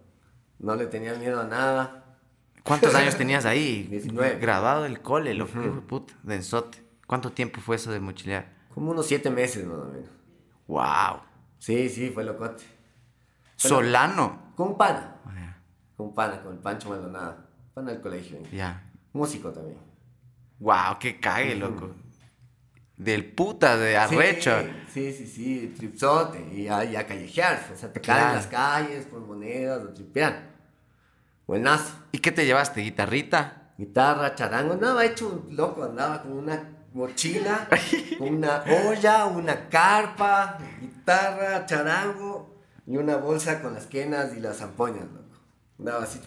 no le tenía miedo a nada. ¿Cuántos años tenías ahí? 19. Graduado del cole, loco. hijo de puta. Densote. ¿Cuánto tiempo fue eso de mochilear? Como unos siete meses más o menos. Wow. Sí, sí, fue locote. Solano. Con un pana. Un pana, con el Pancho Maldonado. Pana del colegio. ¿eh? Ya. Músico también. Wow, qué cague, loco. Del puta, de arrecho. Sí, sí, sí, sí, tripsote. Y a, y a callejearse. O sea, tocar Claro. en las calles, por monedas, o tripear. Buenazo. ¿Y qué te llevaste? ¿Guitarrita? Guitarra, charango. Andaba hecho un loco. Andaba con una mochila, con una olla, una carpa, guitarra, charango y una bolsa con las quenas y las zampoñas, loco. Andaba así.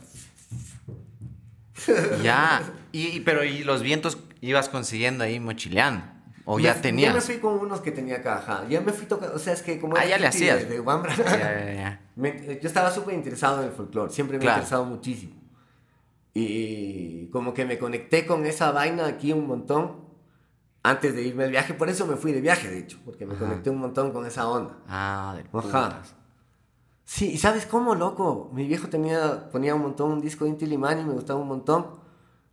Ya. Y, pero ¿y los vientos ibas consiguiendo ahí mochileando? ¿O ya tenías? Yo me fui con unos que tenía acá, ajá. Ya me fui tocando, o sea, es que como... Ah, ya le hacías. De, de Wambra, Ya, ya, ya. me- yo estaba súper interesado en el folclore, siempre me Claro. ha interesado muchísimo. Y como que me conecté con esa vaina aquí un montón antes de irme al viaje, por eso me fui de viaje, de hecho, porque me Ajá. conecté un montón con esa onda. Ah, de Ajá. putas. Sí, ¿y sabes cómo, loco? Mi viejo tenía, ponía un montón un disco de Inti Limani, me gustaba un montón.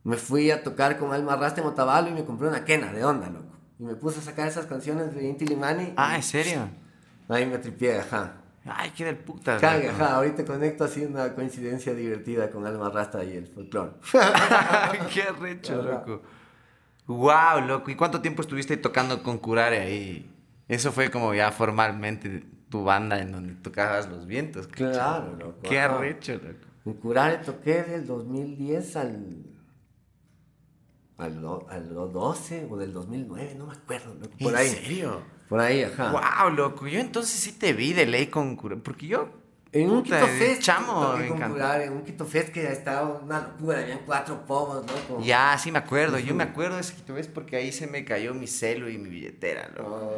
Me fui a tocar con Alma Rasta en Otavalo y me compré una quena de onda, loco. Y me puse a sacar esas canciones de Inti Limani. Ah, ¿en serio? Ahí me tripié, ajá. Ay, qué del putas. Cague, ajá, ahorita conecto así una coincidencia divertida con Alma Rasta y el folclore. qué recho, loco. Wow, loco. ¿Y cuánto tiempo estuviste tocando con Curare ahí? Eso fue como ya formalmente tu banda en donde tocabas los vientos. Claro, loco. Qué arrecho, loco. En Curare toqué del 2010 al. Al, al 12 o del 2009, no me acuerdo, loco. Por ¿En ahí. serio? Por ahí, ajá. Wow, loco. Yo entonces sí te vi de ley con Curare. Porque yo. En un Quito Fest, Chamo, toqué me con encanta. Curare, en un Quito Fest que estaba una locura, habían cuatro pomos, loco. Ya, sí me acuerdo. Yo me acuerdo de ese Quito Fest porque ahí se me cayó mi celo y mi billetera, loco.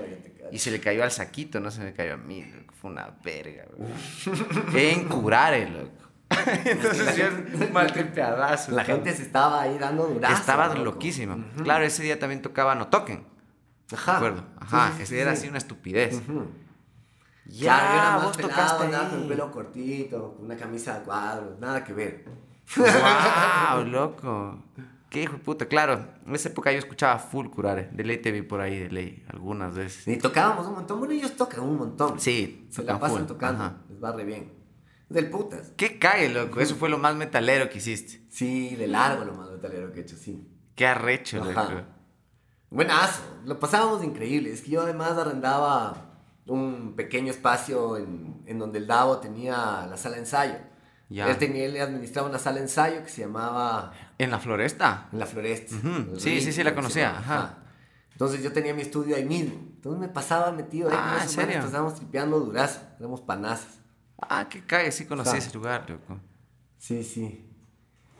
Y se le cayó al saquito, no se me cayó a mí, loco. Fue una verga, loco. En Curare, loco. Entonces yo mal tripeadazo. La gente se estaba ahí dando durazo. Estaba loco. loquísima. Claro, ese día también tocaba No Toquen. Ajá. Me acuerdo. Ajá, Sí, sí, ese sí, era sí. así una estupidez. Ujú. Ya, Claro, yo era más vos pelado, andaba con el pelo cortito, una camisa de cuadros, nada que ver. ¡Wow, loco! Qué hijo de puta. Claro, en esa época yo escuchaba full curare. De ley te vi por ahí, de ley, algunas veces. Y tocábamos un montón. Bueno, ellos tocan un montón. Sí, Se la pasan full, tocando. ajá. Les va re bien. Del putas. Qué cague, loco. Eso fue lo más metalero que hiciste. Sí, de largo lo más metalero que he hecho, sí. Qué arrecho, Ajá. loco. Buenazo, lo pasábamos increíble. Es que yo además arrendaba un pequeño espacio en, en donde el Davo tenía la sala de ensayo. Ya. Él, tenía, él administraba una sala de ensayo que se llamaba... ¿En la floresta? En la floresta. Sí, sí, sí, la conocía. Ajá. Entonces yo tenía mi estudio ahí mismo. Entonces me pasaba metido ahí. Ah, ¿en serio? Estábamos tripeando durazo. Éramos panazas. Ah, qué cae, sí conocí ese lugar, loco. Sí, sí.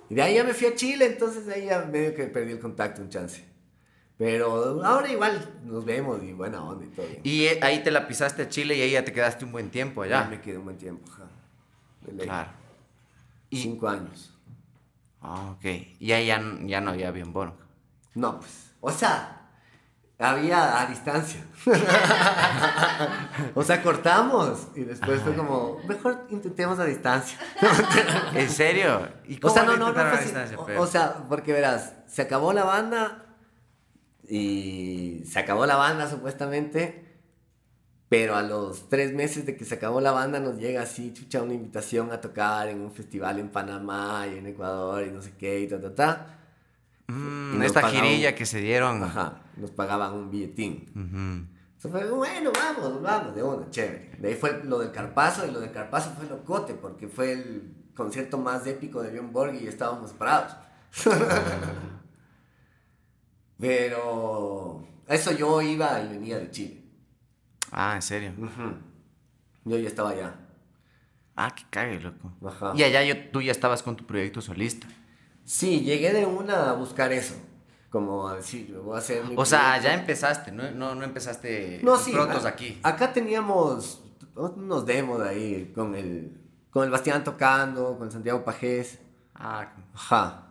Y de ahí ya me fui a Chile, entonces ahí ya medio que perdí el contacto un chance. Pero ahora igual nos vemos y buena onda y todo. Y eh, ahí te la pisaste a Chile y ahí ya te quedaste un buen tiempo allá. Ya me quedé un buen tiempo, ajá. Claro. Y... Cinco años. Ah, ok. Y ahí ya, ya no había bien bono. No, pues. O sea, había a distancia. o sea, cortamos y después fue como, mejor intentemos a distancia. ¿En serio? ¿Y cómo o sea, no, no, no, a distancia, o, sea, porque verás, se acabó la banda y se acabó la banda supuestamente. Pero a los tres meses de que se acabó la banda nos llega así, chucha, una invitación a tocar en un festival en Panamá y en Ecuador y no sé qué y ta, ta, ta. Mm, esta girilla que se dieron. Ajá, nos pagaban un billetín. Entonces fue, bueno, vamos, vamos, de una, chévere. De ahí fue lo del Carpazo y lo del Carpazo fue locote porque fue el concierto más épico de Bjorn Borg y estábamos parados. Pero eso yo iba y venía de Chile. Ah, ¿en serio? Yo ya estaba allá. Ah, qué cague, loco. Ajá. Y allá yo, tú ya estabas con tu proyecto solista. Sí, llegué de una a buscar eso. Como a decir, voy a hacer mi O sea, ya empezaste, no, no, no empezaste no, sí, aquí. Acá teníamos unos demos ahí con el, con el Bastián tocando, con Santiago Pajés. Ah. Ajá.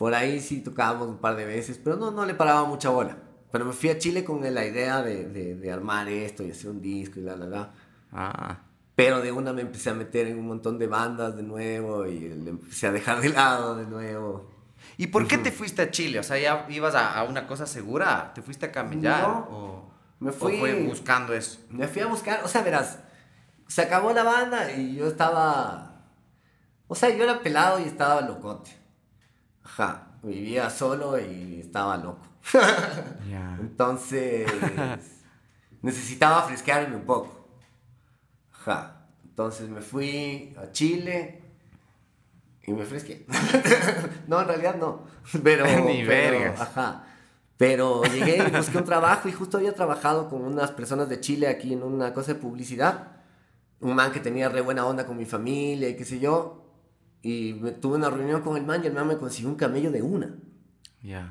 Por ahí sí tocábamos un par de veces, pero no, no le paraba mucha bola. Pero me fui a Chile con la idea de, de, de armar esto y hacer un disco y la, la, la. Ah. Pero de una me empecé a meter en un montón de bandas de nuevo y le empecé a dejar de lado de nuevo. ¿Y por qué te fuiste a Chile? O sea, ¿ya ibas a, una cosa segura? ¿Te fuiste a camellar? o, me fui... ¿O fue buscando eso? Me fui a buscar, o sea, verás, se acabó la banda y yo estaba... O sea, yo era pelado y estaba locote. Ajá, vivía solo y estaba loco. Entonces, necesitaba fresquearme un poco. Ajá. Entonces me fui a Chile y me fresqué. no, en realidad no. Pero, Ni vergas. Ajá. Pero llegué y busqué un trabajo y justo había trabajado con unas personas de Chile aquí en una cosa de publicidad. Un man que tenía re buena onda con mi familia y qué sé yo. Y me, tuve una reunión con el man y el man me consiguió un camello de una.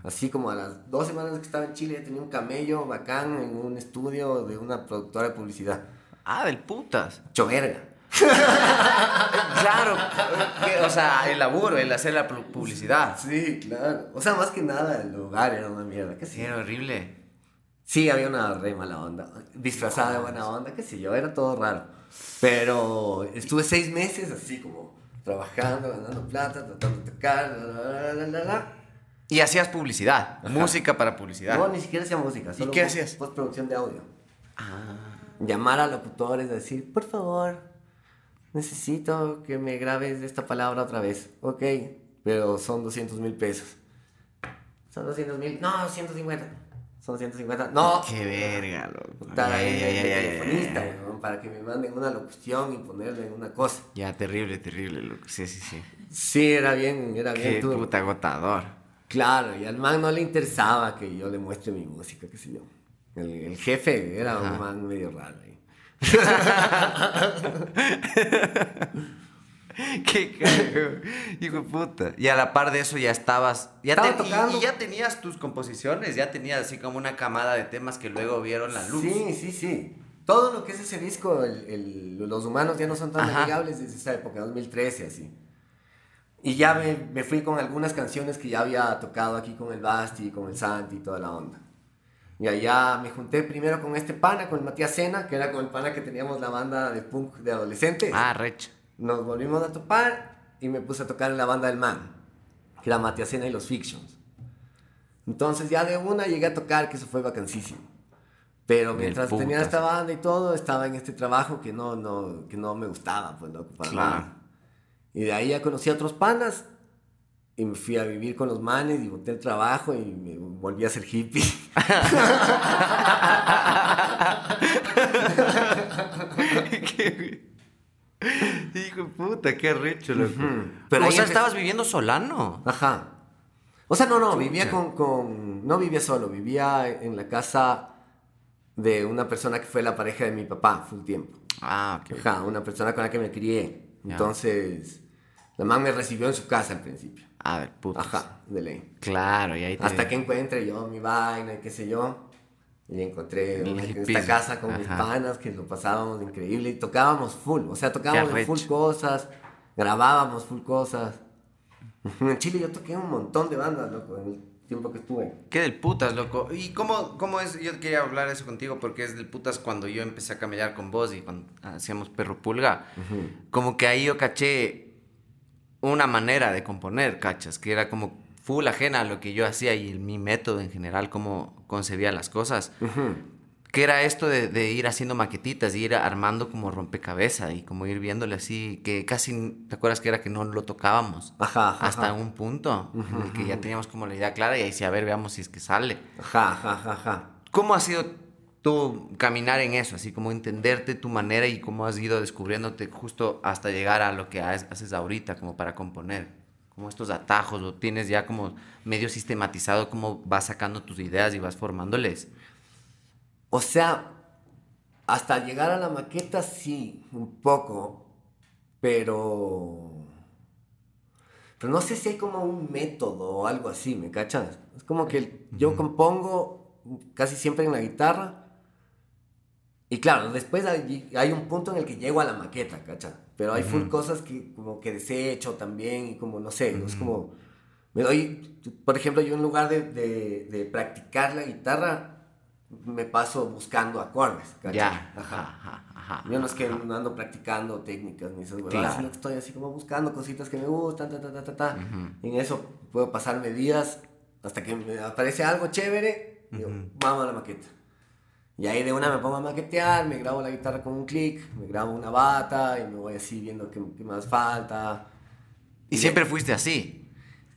Así como a las dos semanas que estaba en Chile tenía un camello bacán en un estudio de una productora de publicidad. Ah, del putas. Choverga. claro, o sea, el laburo, el hacer la publicidad. Sí, claro. O sea, más que nada, el lugar era una mierda. ¿Qué sí, era horrible. Sí, había una re mala onda. Disfrazada de buena onda, qué sé yo, era todo raro. Pero estuve seis meses así como trabajando, ganando plata, tratando de tocar, Y hacías publicidad, música para publicidad. No, ni siquiera hacía música. ¿Y qué hacías? Postproducción de audio. Ah llamar a locutores, decir, por favor, necesito que me grabes esta palabra otra vez. Ok, pero son 200 mil pesos. Son 200 mil, no, 150. Son 150, no. Qué verga, loco. Para que me manden una locución y ponerle una cosa. Ya, terrible, terrible, loco. Sí, sí, sí. Sí, era bien, era bien. Qué puta agotador. Claro, y al man no le interesaba que yo le muestre mi música, qué sé yo. El, jefe era un man medio raro Qué cago. Hijo puta. Y a la par de eso ya estabas. Ya Y, ya tenías tus composiciones, ya tenías así como una camada de temas que luego vieron la luz. Sí, sí, sí. Todo lo que es ese disco, los humanos ya no son tan amigables desde esa época, 2013, así. Y ya me, me, fui con algunas canciones que ya había tocado aquí con el Basti, con el Santi y toda la onda. Y allá me junté primero con este pana, con el Matías Sena, que era con el pana que teníamos la banda de punk de adolescentes. Ah, recha. Nos volvimos a topar y me puse a tocar en la banda del man, que era Matías Sena y los Fictions. Entonces ya de una llegué a tocar, que eso fue vacancísimo. Pero mientras tenía esta banda y todo, estaba en este trabajo que no, no, que no me gustaba, pues no claro. Y de ahí ya conocí a otros panas y me fui a vivir con los manes y boté el trabajo y me volví a ser hippie. Hijo Qué puta, qué rico, loco. Pero o sea, empe- estabas viviendo solano. Ajá. O sea, no, no, vivía con, con... No vivía solo, vivía en la casa de una persona que fue la pareja de mi papá, full tiempo. Ah, ok. Ajá, una persona con la que me crié. Entonces, la mamá me recibió en su casa al principio. A ver, puta. Ajá, de ley. Claro, y ahí te... Hasta que encuentre yo mi vaina y qué sé yo. Y encontré hippie. esta casa con mis panas que lo pasábamos increíble y tocábamos full. O sea, tocábamos en full cosas, grabábamos full cosas. En Chile yo toqué un montón de bandas, loco, en tiempo que estuve. Qué del putas, loco. ¿Y cómo, cómo es? Yo quería hablar eso contigo porque es del putas cuando yo empecé a camellar con vos y cuando hacíamos perro pulga. Como que ahí yo caché una manera de componer, cachas, que era como full ajena a lo que yo hacía y mi método en general, cómo concebía las cosas. Que era esto de, de ir haciendo maquetitas, y ir armando como rompecabezas y como ir viéndole así, que casi, ¿te acuerdas que era que no lo tocábamos? Ajá, ajá. Hasta ajá. un punto en el que ya teníamos como la idea clara y ahí sí, a ver, veamos si es que sale. Ajá, ajá, ajá. ¿Cómo ha sido tu caminar en eso? Así como entenderte tu manera y cómo has ido descubriéndote justo hasta llegar a lo que ha- haces ahorita, como para componer. Como estos atajos, lo tienes ya como medio sistematizado, cómo vas sacando tus ideas y vas formándoles. O sea, hasta llegar a la maqueta sí, un poco, pero... Pero no sé si hay como un método o algo así, ¿me cachas? Es como que yo compongo casi siempre en la guitarra. Y claro, después hay, hay un punto en el que llego a la maqueta, ¿cachas? Pero hay full cosas que como que desecho también y como, no sé, es como... Me doy, por ejemplo, yo en lugar de, de, de practicar la guitarra, me paso buscando acordes, ¿cachai? Ya. Ajá. Ajá, ajá. Yo no es que ando practicando técnicas ni esas Claro. sino que estoy así como buscando cositas que me gustan, ta, ta, ta, ta, ta. En eso puedo pasarme días hasta que me aparece algo chévere y digo, vamos a la maqueta. Y ahí de una me pongo a maquetear, me grabo la guitarra con un clic, me grabo una bata y me voy así viendo qué, qué más falta. Y siempre fuiste así.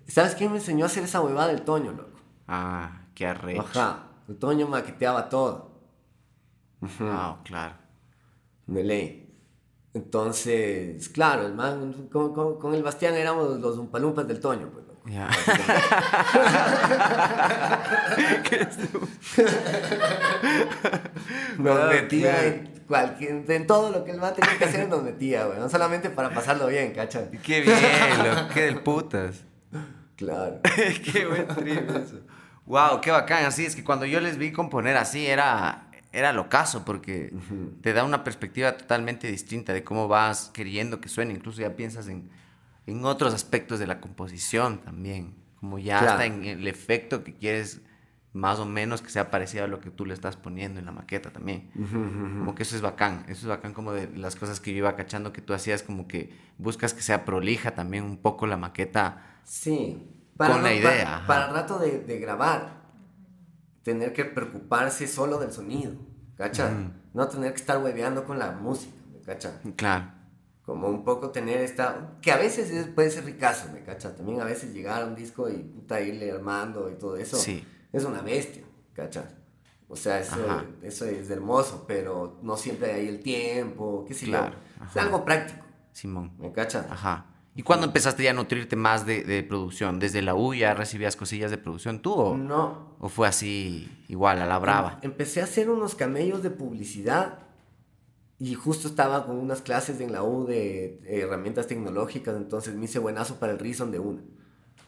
¿Sabes quién me enseñó a hacer esa huevada? El Toño, loco. Ah, qué arrecho. Ajá. Toño maqueteaba todo. Ah, claro. De ley. Entonces, claro, el man, con, con- con el Bastián éramos los umpalumpas del Toño, pues. Ya. Nos metía en, cualquier, en todo lo que el man tenía que hacer, nos metía, güey. No solamente para pasarlo bien, ¿cachai? Qué bien, loco. Qué del putas. Claro. qué buen trip eso. Wow, qué bacán. Así es que cuando yo les vi componer así era, era locazo porque te da una perspectiva totalmente distinta de cómo vas queriendo que suene. Incluso ya piensas en, en otros aspectos de la composición también. Como ya Claro. hasta en el efecto que quieres más o menos que sea parecido a lo que tú le estás poniendo en la maqueta también. Como que eso es bacán. Eso es bacán como de las cosas que yo iba cachando que tú hacías como que buscas que sea prolija también un poco la maqueta. Sí. Con la idea, Para, para el rato de, de grabar, tener que preocuparse solo del sonido, ¿cacha? No tener que estar hueveando con la música, ¿me cacha? Claro. Como un poco tener esta... Que a veces es- puede ser ricazo, ¿me cacha? También a veces llegar a un disco y puta irle armando y todo eso. Sí. Es una bestia, ¿cacha? O sea, eso, eso es hermoso, pero no siempre hay el tiempo, qué sé Claro, yo. Es algo práctico, Simón. ¿me cacha? Ajá. ¿Y cuándo empezaste ya a nutrirte más de, de producción? ¿Desde la U ya recibías cosillas de producción tú o, No, o fue así igual, a la brava? Em- Empecé a hacer unos camellos de publicidad y justo estaba con unas clases en la U de herramientas tecnológicas, entonces me hice buenazo para el Reason de una.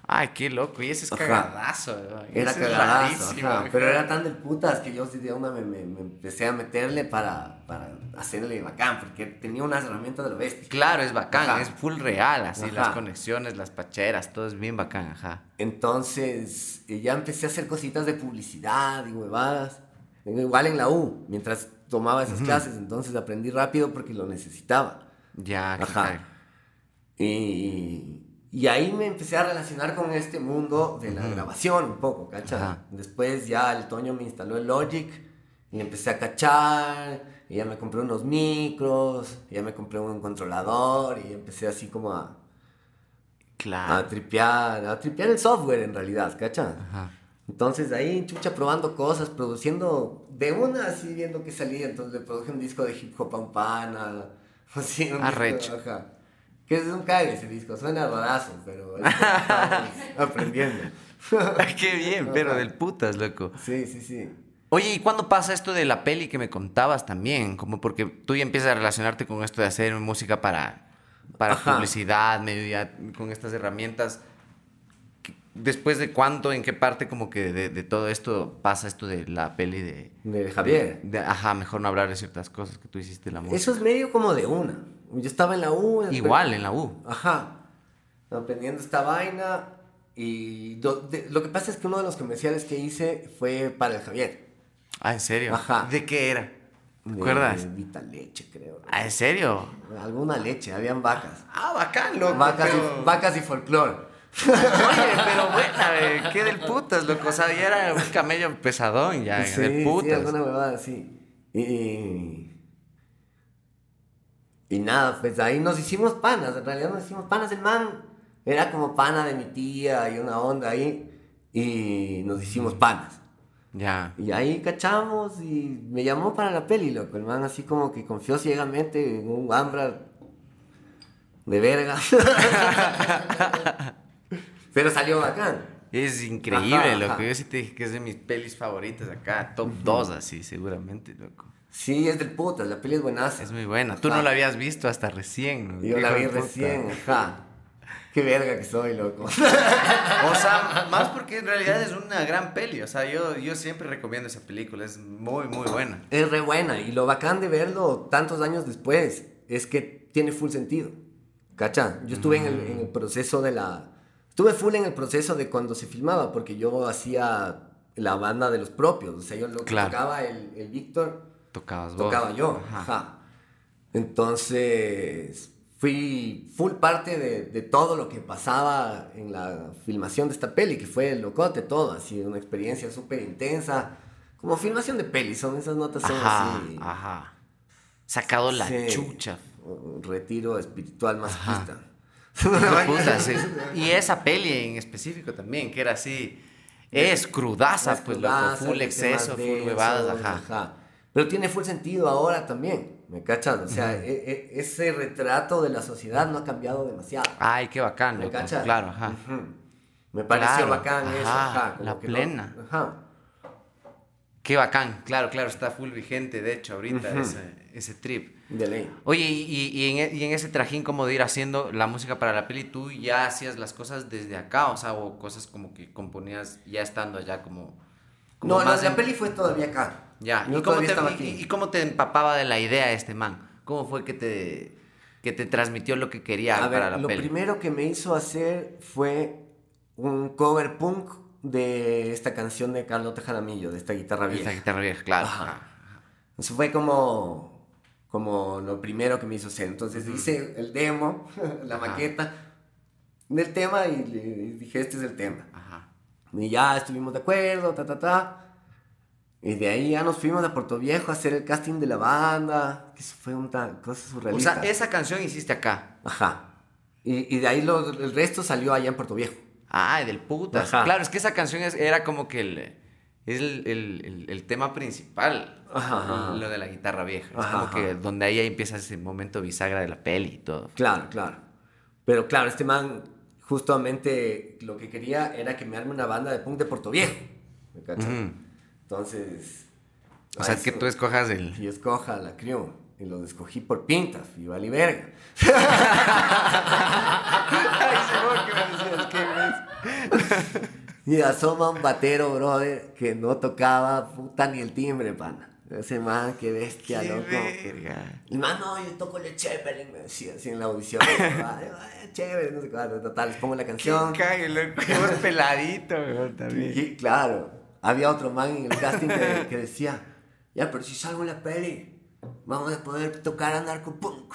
Ay, qué loco. Y ese es cagadazo. Era Ese cagadazo, ajá, pero era tan del putas que yo de una me, me- me empecé a meterle para, para hacerle bacán, porque tenía unas herramientas de lo bestia. Claro, es bacán, Ajá. es full real, así, Ajá. las conexiones, las pacheras, todo es bien bacán, ajá. Entonces eh, ya empecé a hacer cositas de publicidad y huevadas. Igual en la U, mientras tomaba esas clases, entonces aprendí rápido porque lo necesitaba. Ya, Ajá. cague. Y, y ahí me empecé a relacionar con este mundo de la grabación un poco, ¿cachai? Ajá. Después ya el Toño me instaló el Logic y empecé a cachar, y ya me compré unos micros, y ya me compré un controlador y empecé así como a, Claro. a tripear, a tripear el software en realidad, ¿cachai? Ajá. Entonces ahí, chucha, probando cosas, produciendo de una, así viendo que salía. Entonces le produje un disco de hip hop a un pana, así, un disco, ajá. Que es un cague ese disco, suena rarazo, pero aprendiendo. Qué bien, pero del putas, loco. Sí, sí, sí. Oye, ¿y cuándo pasa esto de la peli que me contabas también? Como porque tú ya empiezas a relacionarte con esto de hacer música para, para Ajá. publicidad, medio ya con estas herramientas. Después de cuánto, en qué parte como que de, de todo esto pasa esto de la peli de... De Javier. de- ajá, mejor no hablar de ciertas cosas que tú hiciste la música. Eso es medio como de una. Yo estaba en la U. Igual, en la U. Ajá. Aprendiendo esta vaina. Y do- de- lo que pasa es que uno de los comerciales que hice fue para el Javier. Ah, ¿en serio? Ajá. ¿De qué era? ¿Te acuerdas? Vita Leche, creo. Ah, ¿en serio? Alguna leche, habían vacas. Ah, bacán, loco. Vacas, pero- y, vacas y folclore. Oye, pero buena, eh, qué del putas, loco. O sea, ya era un camello pesadón, ya, sí, del sí, putas. alguna huevada así. Y, y nada, pues ahí nos hicimos panas. En realidad nos hicimos panas. El man era como pana de mi tía y una onda ahí. Y nos hicimos panas. Ya. Y ahí cachamos y me llamó para la peli, loco. El man así como que confió ciegamente en un Ambra de verga. Pero salió bacán. Es increíble, Ajá, loco. ajá. Yo sí te dije que es de mis pelis favoritas acá. Top 2, así, seguramente, loco. Sí, es del putas, la peli es buenaza. Es muy buena. Tú Ajá. no la habías visto hasta recién. Yo la vi recién, ajá. Qué verga que soy, loco. O sea, más porque en realidad es una gran peli. O sea, yo, yo siempre recomiendo esa película. Es muy, muy buena. Es re buena y lo bacán de verlo tantos años después es que tiene full sentido. ¿Cacha? Yo estuve en, el, en el proceso de la... Estuve full en el proceso de cuando se filmaba porque yo hacía la banda de los propios. O sea, yo lo Claro. tocaba el, el Víctor, Tocabas vos. tocaba yo. Ajá. Ajá. Entonces, fui full parte de, de todo lo que pasaba en la filmación de esta peli, que fue el locote, todo, así, una experiencia súper intensa. Como filmación de peli, son esas notas son Ajá, así. ajá. Sacado la Sí. chucha. Un retiro espiritual de puta, sí. Y esa peli en específico también, que era así. Es crudaza, pues, loco. crudas, Full exceso, full huevadas, ajá. Pero tiene full sentido ahora también, ¿me cachas? O sea, e- e- ese retrato de la sociedad no ha cambiado demasiado. Ay, qué bacán, ¿Me loco. cachas? Claro, ajá. Ujú. Me pareció Claro, bacán eso, ajá, ajá. como la que no- plena. ajá. Qué bacán. Claro, claro, está full vigente, de hecho, ahorita Ujú. ese, ese trip. De ley. Oye, y, y- y en, e- y en ese trajín como de ir haciendo la música para la peli, ¿tú ya hacías las cosas desde acá? O sea, o cosas como que componías ya estando allá como... como No, la, más la en- peli fue todavía acá. Ya, Yo ¿y cómo, te, y- y cómo te empapaba de la idea este man? ¿Cómo fue que te, que te transmitió lo que quería A para ver, la lo peli? primero que me hizo hacer fue un cover punk de esta canción de Carlota Jaramillo, de esta guitarra vieja. Esta guitarra vieja, claro. Ajá. Eso fue como, como lo primero que me hizo hacer. Entonces hice el demo, la Ajá. maqueta del tema y le dije, este es el tema. Ajá. Y ya estuvimos de acuerdo, ta, ta, ta. Y de ahí ya nos fuimos a Puerto Viejo a hacer el casting de la banda. Que eso fue una cosa O surrealista. sea, esa canción hiciste acá. Ajá. Y, y de ahí lo- el resto salió allá en Puerto Viejo. Ay, del putas. Ajá. Claro, es que esa canción es- era como que el, es el, el- el- tema principal. Ajá, ajá. Lo de la guitarra vieja. Es como que donde ahí empieza ese momento bisagra de la peli y todo. Claro, claro. Pero claro, este man justamente lo que quería era que me arme una banda de punk de Puerto Viejo. ¿Me cachas? Ujú. Entonces... O sea, a que tú escojas el... Y escoja la crew. Y los escogí por pintas. Y vale verga. Y asoma un batero, brother, que no tocaba puta ni el timbre, pana. Ese man, qué bestia, Qué loco. verga. Y man, no, yo toco el Zeppelin, me decía así en la audición. Ay, ay, chévere, no sé cuánto, total, les pongo la canción. Qué cague, loco. Peladito, weón, también. Y claro, había otro man en el casting que, que decía, ya, pero si salgo en la peli, vamos a poder tocar a narcopunk.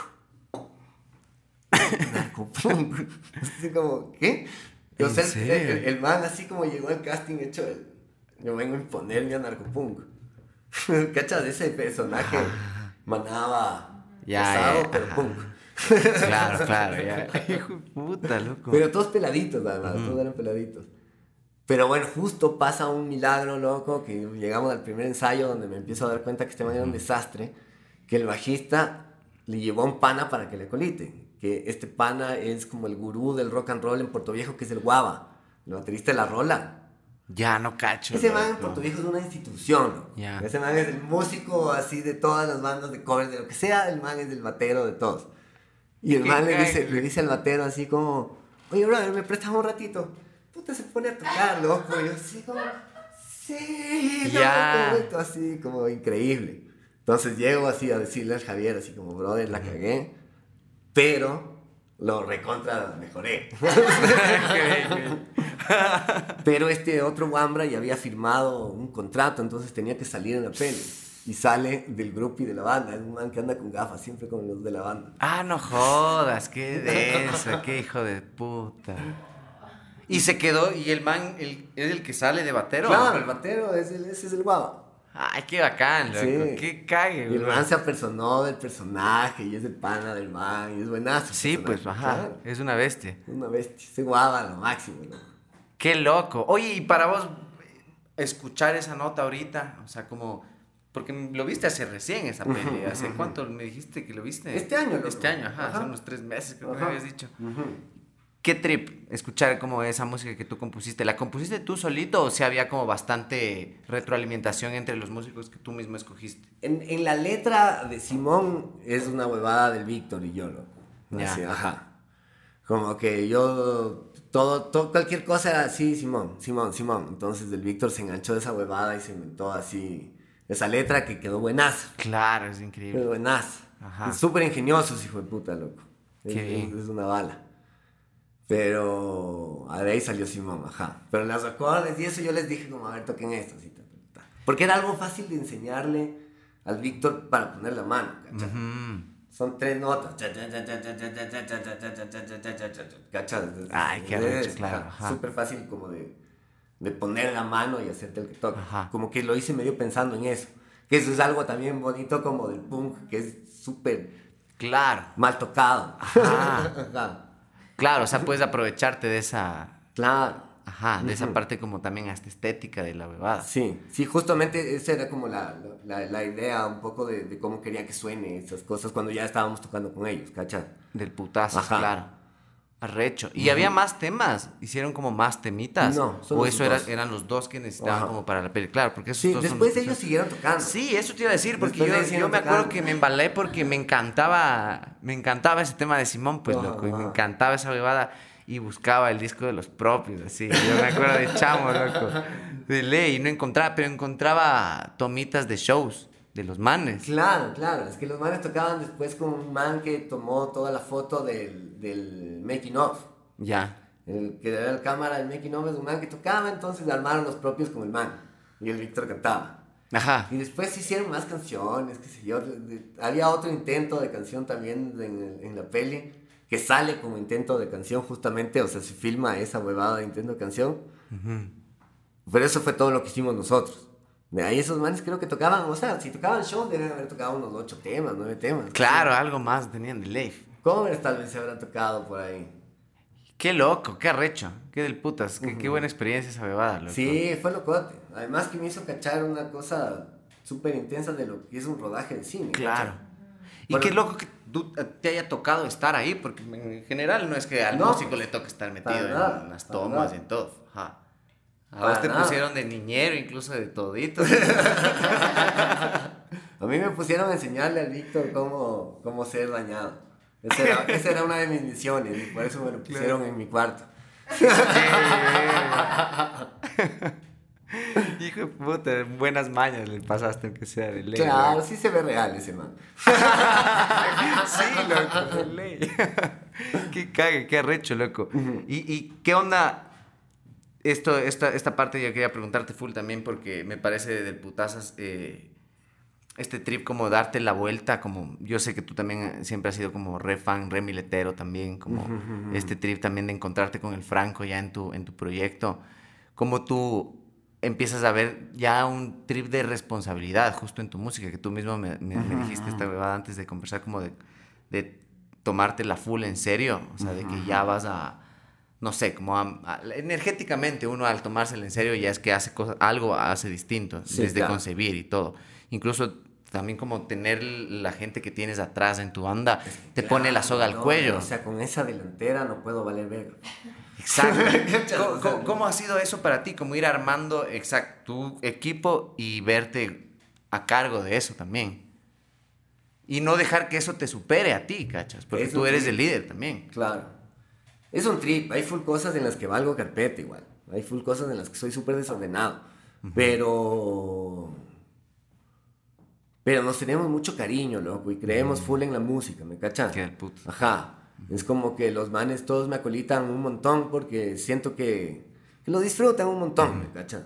narcopunk. Así como, ¿qué? O ¿En sea, el, serio? el- el man así como llegó al casting hecho el, yo vengo a imponerme a narcopunk. ¿Cachas? Ese personaje manaba Ya, pesado, ya, pero ajá. punk. Claro, claro, ya. Hijo de puta, loco. Pero todos peladitos, además, todos eran peladitos. Pero bueno, justo pasa un milagro, loco, que llegamos al primer ensayo donde me empiezo a dar cuenta que este man era un desastre, que el bajista le llevó a un pana para que le colite. que este pana es como el gurú del rock and roll en Puerto Viejo, que es el Guava, el baterista de La Rola. Ya, no cacho. Ese man en. Puerto Viejo es una institución. Ya. Ese man es el músico así de todas las bandas de covers, de lo que sea, el man es el batero de todos. Y el man le dice, le dice al batero así como, oye, brother, ¿me prestas un ratito? Puta, se pone a tocar, loco. Y yo así como, sí, loco, Ya. esto así como increíble. Entonces llego así a decirle al Javier, así como, brother, la cagué, pero lo recontra mejoré. Pero este otro Wambra ya había firmado un contrato, entonces tenía que salir en la peli. Y sale del grupo y de la banda. Es un man que anda con gafas, siempre con los de la banda. Ah, no jodas, qué denso, qué hijo de puta. Y se quedó, y el man el- es el que sale de batero. Claro, el batero, es el- ese es el guava. Ay, qué bacán, loco. Sí. Qué cague, Y el man se apersonó del personaje y es el pana del man y es buenazo. Sí, pues, ajá. claro. Es una bestia. Es una bestia. Ese guava lo máximo, ¿no? Qué loco. Oye, y para vos, escuchar esa nota ahorita, o sea, como. Porque lo viste hace recién esa peli. ¿Hace cuánto me dijiste que lo viste? Este año, loco. Este año, ajá, hace Ajá. unos tres meses, creo que Ajá. me habías dicho. Ujú. ¿Qué trip escuchar como esa música que tú compusiste? ¿La compusiste tú solito o si había como bastante retroalimentación entre los músicos que tú mismo escogiste? En, en la letra de Simón es una huevada del Víctor y yo. Ya. Así, ajá. Como que yo, todo, todo, cualquier cosa era así, Simón, Simón, Simón. Entonces el Víctor se enganchó de esa huevada y se inventó así esa letra que quedó buenaza. Claro, es Quedó increíble. buenaza. Ajá. Es Súper ingeniosos, hijo de puta, loco. Es, Qué bien. es una bala. Pero de ahí salió Simón, ajá. Pero los acordes y eso yo les dije como, a ver, toquen esto. Así, ta, ta, ta. Porque era algo fácil de enseñarle al Víctor para poner la mano, ¿cachai? Ujú. Son tres notas. ¿Cachas? Ay, qué arrecho, claro. Súper fácil como de, de poner la mano y hacerte el que toca. Ajá. Como que lo hice medio pensando en eso. Que eso es algo también bonito como del punk, que es súper Claro, mal tocado. Ajá. Ajá. Claro, o sea, puedes aprovecharte de esa, Claro. ajá, de esa parte como también hasta estética de la bebada. Sí, sí, justamente esa era como la, la, la idea un poco de, de cómo quería que suene esas cosas cuando ya estábamos tocando con ellos, ¿cachai? Del putazo, Ajá. claro. Arrecho. ¿Y había más temas? ¿Hicieron como más temitas? No, ¿O eso era- eran los dos que necesitaban Ajá. como para la peli? Claro, porque esos Sí, dos son después los- ellos siguieron tocando. Sí, eso te iba a decir, porque Después yo, yo me acuerdo tocando. que me embalé porque me encantaba, me encantaba ese tema de Simón, pues Ajá, loco, y me encantaba esa bebada y buscaba el disco de los propios, así. Yo me acuerdo de chamo, loco, de ley, y no encontraba, pero encontraba tomitas de shows de los manes. Claro, claro, es que los manes tocaban después con un man que tomó toda la foto del, del making of. Ya. El que era la cámara del making of es un man que tocaba, entonces armaron los propios con el man. Y el Víctor cantaba. Ajá. Y después se hicieron más canciones, qué sé yo. había otro intento de canción también en, en la peli, que sale como intento de canción justamente, o sea, se filma esa huevada de intento de canción. Pero eso fue todo lo que hicimos nosotros. De ahí esos manes creo que tocaban, o sea, si tocaban shows deben haber tocado unos ocho temas, nueve temas. Claro, algo más tenían de ley. Covers tal vez se habrán tocado por ahí. Qué loco, qué arrecho, qué del putas, qué, qué buena experiencia esa bebada, loco. Sí, fue locote. Además que me hizo cachar una cosa súper intensa de lo que es un rodaje de cine. Claro. Y Bueno. qué loco que tú- te haya tocado estar ahí, porque en general no es que al No, músico le toque estar metido en nada, las tomas y en todo. Ajá. A vos te nada. pusieron de niñero, incluso de todito. A mí me pusieron a enseñarle al Víctor cómo, cómo ser dañado. Esa era, esa era una de mis misiones y por eso me lo pusieron en mi cuarto. Hijo de puta, buenas mañas le pasaste aunque sea de ley. Claro, sí se ve real ese man. Sí, loco, de ley. qué cague, qué arrecho, loco. ¿Y, y qué onda? Esto, esta, esta parte yo quería preguntarte full también porque me parece del putazas eh, este trip como darte la vuelta, como yo sé que tú también siempre has sido como re fan, re miletero también, como este trip también de encontrarte con el Franco ya en tu, en tu proyecto, como tú empiezas a ver ya un trip de responsabilidad justo en tu música, que tú mismo me, me- me dijiste esta bebada antes de conversar, como de, de tomarte la full en serio, o sea, de que ya vas a, no sé, como a- a- energéticamente uno al tomárselo en serio ya es que hace cosas, algo hace distinto, Sí, desde claro. concebir y todo. Incluso también como tener la gente que tienes atrás en tu banda, te pone la soga al cuello. O sea, con esa delantera no puedo valer verga. Exacto. ¿Cómo, ¿Cómo, ha sido eso para ti? Como ir armando exacto, tu equipo y verte a cargo de eso también. Y no dejar que eso te supere a ti, ¿cachas? Porque tú eres el líder también. Claro. Es un trip. Hay full cosas en las que valgo carpeta igual. Hay full cosas en las que soy súper desordenado. Pero pero nos tenemos mucho cariño, loco, y creemos full en la música, ¿me cachas? Qué puto. Ajá. Es como que los manes todos me acolitan un montón porque siento que, que lo disfrutan un montón, ¿me cachas?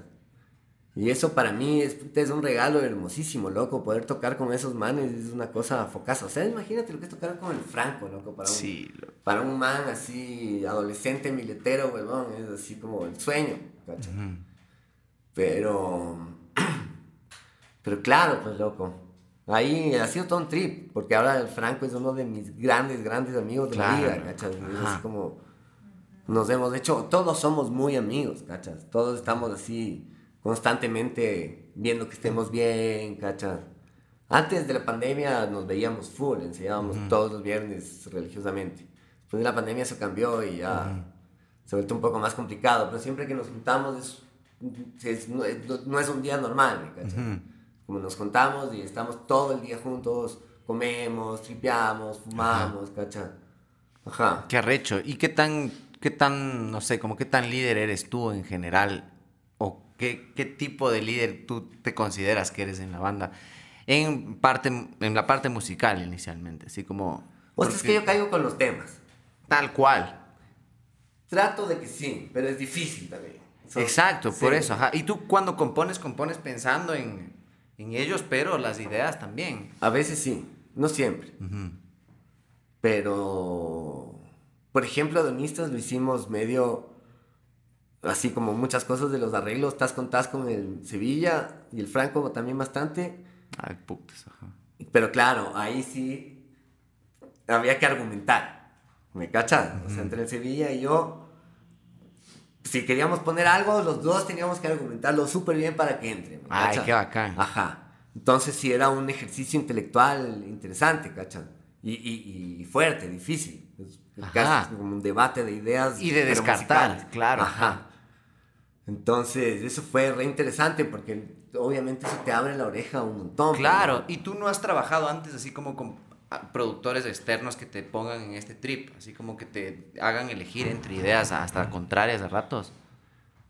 Y eso para mí es, es, un regalo hermosísimo, loco. Poder tocar con esos manes es una cosa focasa. O sea, imagínate lo que es tocar con el Franco, loco. Para un, para un man así, adolescente, miletero, huevón. Es así como el sueño. Pero. Pero claro, pues, loco. Ahí ha sido todo un trip, porque ahora el Franco es uno de mis grandes, grandes amigos de la vida, ¿cachas? Es como, nos hemos hecho, todos somos muy amigos, ¿cachas? Todos estamos así constantemente viendo que estemos bien, ¿cachas? Antes de la pandemia nos veíamos full, enseñábamos todos los viernes religiosamente. Después de la pandemia se cambió y ya se ha vuelto un poco más complicado, pero siempre que nos juntamos es, no, es un día normal, ¿cachas? como nos contamos y estamos todo el día juntos, comemos, tripeamos, fumamos, ¿cachai? Ajá. Qué arrecho. ¿Y qué tan, qué tan, no sé, como qué tan líder eres tú en general? ¿O qué, qué tipo de líder tú te consideras que eres en la banda? En, parte, en la parte musical inicialmente, así como... O sea, es que yo caigo con los temas. Tal cual. Trato de que sí, pero es difícil también. Exacto, por eso. Ajá. Y tú cuando compones, compones pensando en, en ellos, pero las ideas también. A veces sí, no siempre. Pero, por ejemplo, Adonistas lo hicimos medio, así como muchas cosas de los arreglos, estás con tas con el Sevilla y el Franco también bastante. Ay, putas, ajá. Pero claro, ahí sí había que argumentar. ¿Me cachas? O sea, entre el Sevilla y yo, si queríamos poner algo, los dos teníamos que argumentarlo súper bien para que entre. Ay, qué bacán. Ajá. Entonces sí era un ejercicio intelectual interesante, ¿cachai? Y, y, fuerte, difícil. casi como un debate de ideas. Y de descartar, claro. Ajá. Entonces, eso fue re interesante porque obviamente eso te abre la oreja un montón. Claro, y tú no has trabajado antes así como con productores externos que te pongan en este trip, así como que te hagan elegir entre ideas hasta contrarias a ratos.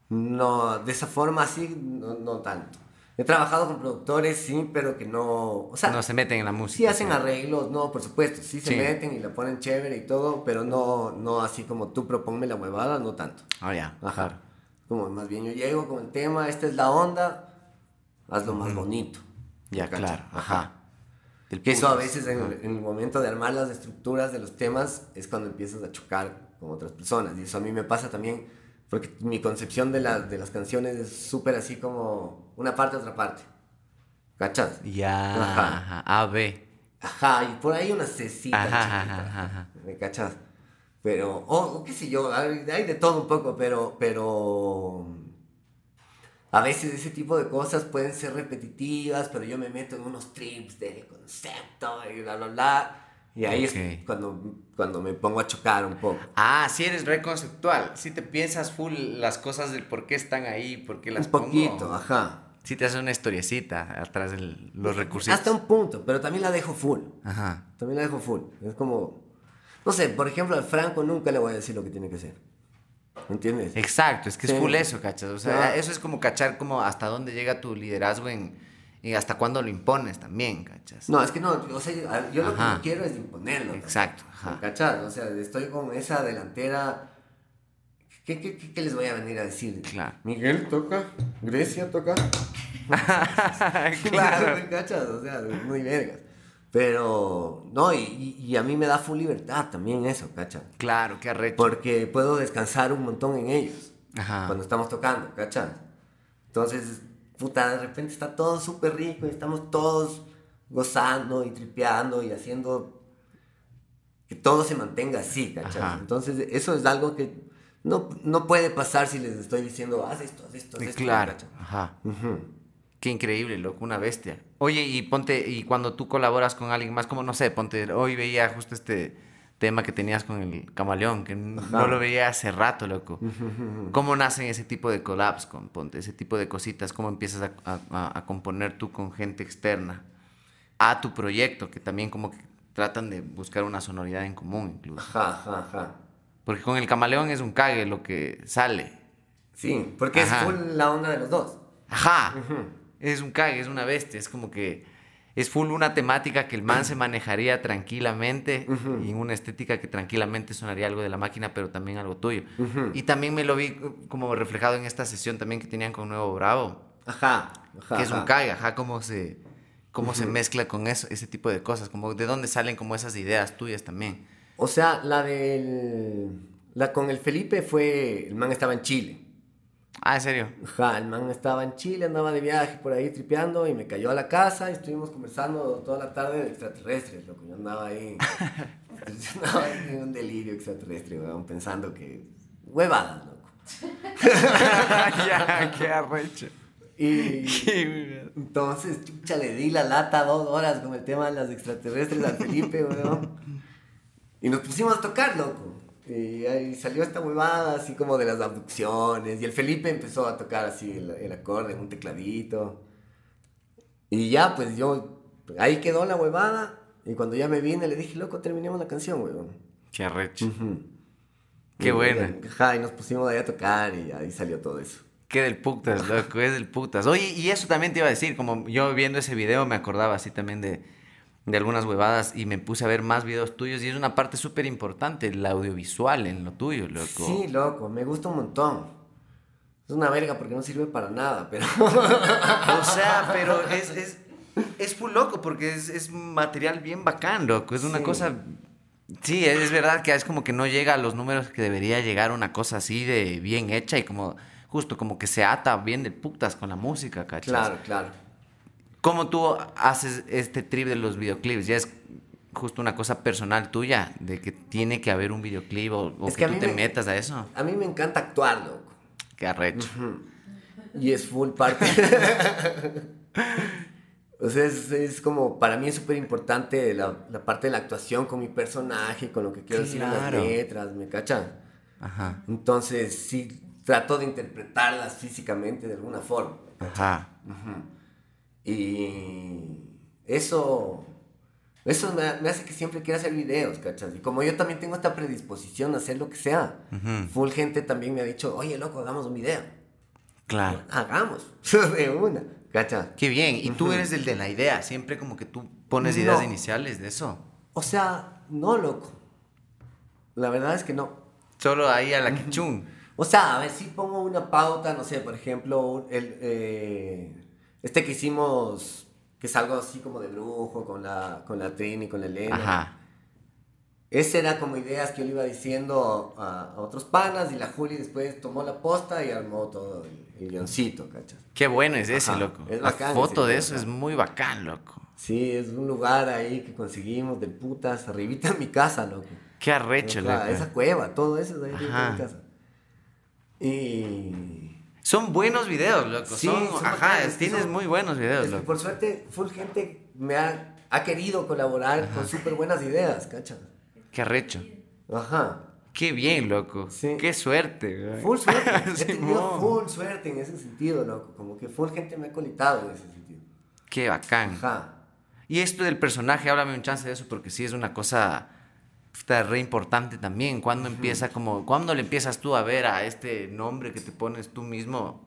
No, de esa forma así, no, no tanto. He trabajado con productores, sí, pero que no... O sea, no se meten en la música. Sí hacen arreglos, no, por supuesto, sí se meten y la ponen chévere y todo, pero no, no así como tú proponme la huevada, no tanto. Ah, ya. Ajá. Como más bien yo llego con el tema, esta es la onda, hazlo más bonito. Ya, claro. Ajá. Que eso a veces en, el momento de armar las estructuras de los temas es cuando empiezas a chocar con otras personas. Y eso a mí me pasa también porque mi concepción de, de las canciones es súper así como una parte, otra parte. ¿Cachas? Ya. Ajá. A, B. Ajá, y por ahí una cecita. Ajá, ajá, ajá, ¿Me cachas? Pero, o qué sé yo, hay, de todo un poco, pero, pero a veces ese tipo de cosas pueden ser repetitivas, pero yo me meto en unos trips de concepto y bla, bla, bla. Y ahí es cuando, cuando me pongo a chocar un poco. Ah, sí eres reconceptual. Sí te piensas full las cosas del por qué están ahí, por qué las Un poquito, ajá. Sí te hace una historiecita atrás de los recursos. Hasta un punto, pero también la dejo full. Ajá. También la dejo full. Es como... No sé, por ejemplo, al Franco nunca le voy a decir lo que tiene que hacer. ¿Me entiendes? Exacto, es que es full eso, ¿cachas? O sea, eso es como cachar como hasta dónde llega tu liderazgo en y hasta cuándo lo impones también, ¿cachas? No, es que no, o sea, yo lo que quiero es imponerlo. Exacto, ajá. ¿Cachas? O sea, estoy con esa delantera. ¿Qué, qué, qué, les voy a venir a decir? Claro. Miguel toca, Grecia toca. claro. ¿Cachas? O sea, muy vergas. Pero, no, y, y, a mí me da full libertad también eso, ¿cachas? Claro, qué arrecho. Porque puedo descansar un montón en ellos. Ajá. Cuando estamos tocando, ¿cachas? Entonces, puta, de repente está todo súper rico y estamos todos gozando y tripeando y haciendo que todo se mantenga así, ¿cachai? Entonces, eso es algo que no, no puede pasar si les estoy diciendo, haz esto, haz esto, haz esto. Claro, ajá. Qué increíble, loco, una bestia. Oye, y ponte, y cuando tú colaboras con alguien más, como no sé, ponte, hoy veía justo este tema que tenías con el camaleón, que no lo veía hace rato, loco. ¿Cómo nacen ese tipo de collabs con ponte, ese tipo de cositas? ¿Cómo empiezas a, a, componer tú con gente externa a tu proyecto, que también como que tratan de buscar una sonoridad en común incluso? Ajá, ajá, ajá. Porque con el camaleón es un cague lo que sale. Sí, porque es full la onda de los dos. Ajá es un cague, es una bestia, es como que es full una temática que el man se manejaría tranquilamente y una estética que tranquilamente sonaría algo de la máquina, pero también algo tuyo. Y también me lo vi como reflejado en esta sesión también que tenían con Nuevo Bravo. Ajá, ajá. Que es un cague, ajá, cómo se, cómo se mezcla con eso, ese tipo de cosas, como de dónde salen como esas ideas tuyas también. O sea, la del... La con el Felipe fue... El man estaba en Chile. Ah, ¿en serio? Ajá, el man estaba en Chile, andaba de viaje por ahí tripeando y me cayó a la casa y estuvimos conversando toda la tarde de extraterrestres, loco. Yo andaba ahí, yo andaba ahí en un delirio extraterrestre, weón, pensando que... Huevadas, loco. ya, qué arrecho. Y entonces, chucha, le di la lata dos horas con el tema de las extraterrestres al Felipe, weón. Y nos pusimos a tocar, loco. Y ahí salió esta huevada así como de las abducciones. Y el Felipe empezó a tocar así el, acorde en un tecladito. Y ya, pues yo, ahí quedó la huevada. Y cuando ya me vine, le dije, loco, terminemos la canción, huevón. Qué arrecho. Qué buena. Ajá, y nos pusimos ahí a tocar y ahí salió todo eso. Qué del putas, loco, es del putas. Oye, y eso también te iba a decir, como yo viendo ese video me acordaba así también de de algunas huevadas y me puse a ver más videos tuyos y es una parte súper importante, el audiovisual en lo tuyo, loco. Sí, loco, me gusta un montón. Es una verga porque no sirve para nada, pero... o sea, pero es, es, es full loco porque es, es material bien bacán, loco. Es una cosa... Sí, es, verdad que es como que no llega a los números que debería llegar una cosa así de bien hecha y como justo como que se ata bien de putas con la música, ¿cachas? Claro, claro. ¿Cómo tú haces este trip de los videoclips? ¿Ya es justo una cosa personal tuya de que tiene que haber un videoclip o, que, tú te metas a eso? A mí me encanta actuar, loco. Qué arrecho. Y es full parte. o sea, es, como, para mí es súper importante la, parte de la actuación con mi personaje, con lo que quiero decir en las letras, ¿me cachan? Ajá. Entonces, sí, trato de interpretarlas físicamente de alguna forma. Ajá. Ajá. Y eso, eso me, hace que siempre quiera hacer videos, ¿cachas? Y como yo también tengo esta predisposición a hacer lo que sea, full gente también me ha dicho, oye, loco, hagamos un video. Claro. Hagamos, de una, ¿cachas? Qué bien, y tú eres el de la idea, siempre como que tú pones ideas iniciales de eso. O sea, no, loco. La verdad es que no. Solo ahí a la que O sea, a ver si pongo una pauta, no sé, por ejemplo, el, eh, este que hicimos, que es algo así como de brujo, con la, con la Trini, con la Elena. Ajá. Ese era como ideas que yo le iba diciendo a, otros panas y la Juli después tomó la posta y armó todo el, guioncito, ¿cachas? Qué bueno es ese, loco. Es la foto de eso es muy bacán, loco. Sí, es un lugar ahí que conseguimos de putas, arribita en mi casa, loco. Qué arrecho, loco. Esa cueva, todo eso es ahí en mi casa. Y son buenos videos, loco. Sí, son, ajá, tienes muy buenos videos, loco. Por suerte, full gente me ha, ha querido colaborar con súper buenas ideas, ¿cachas? Qué arrecho. Ajá. Qué bien, loco. Sí. Qué suerte, güey. Full suerte. He tenido full suerte en ese sentido, loco. Como que full gente me ha colitado en ese sentido. Qué bacán. Ajá. Y esto del personaje, háblame un chance de eso, porque sí es una cosa está re importante también. ¿Cuándo empieza como, cuándo le empiezas tú a ver a este nombre que te pones tú mismo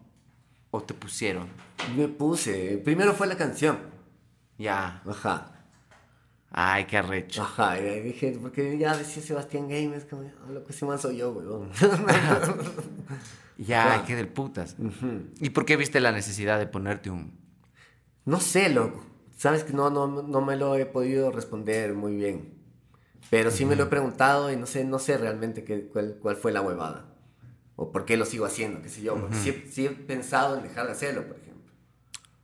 o te pusieron? Me puse. Primero fue la canción. Ya. Ajá. Ay, qué arrecho. Ajá, y dije, porque ya decía Sebastián Games, como, ah, lo que se más soy yo, weón. ya, qué del putas. ¿Y por qué viste la necesidad de ponerte un...? No sé, loco. Sabes que no, no, no me lo he podido responder muy bien. Pero sí me lo he preguntado y no sé, no sé realmente qué, cuál, cuál, fue la huevada. O por qué lo sigo haciendo, qué sé yo. Porque sí, he pensado en dejar de hacerlo, por ejemplo.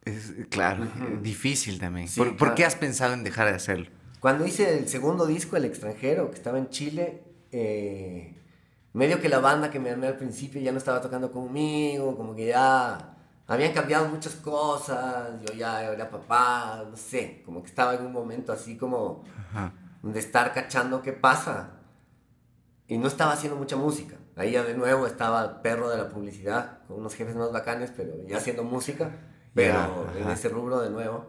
Es, claro, difícil también. ¿Por, qué has pensado en dejar de hacerlo? Cuando hice el segundo disco, El extranjero, que estaba en Chile, eh, medio que la banda que me armé al principio ya no estaba tocando conmigo, como que ya habían cambiado muchas cosas, yo ya era papá, no sé, como que estaba en un momento así como de estar cachando qué pasa. Y no estaba haciendo mucha música. Ahí ya de nuevo estaba el perro de la publicidad, con unos jefes más bacanes, pero ya haciendo música, pero en ese rubro de nuevo.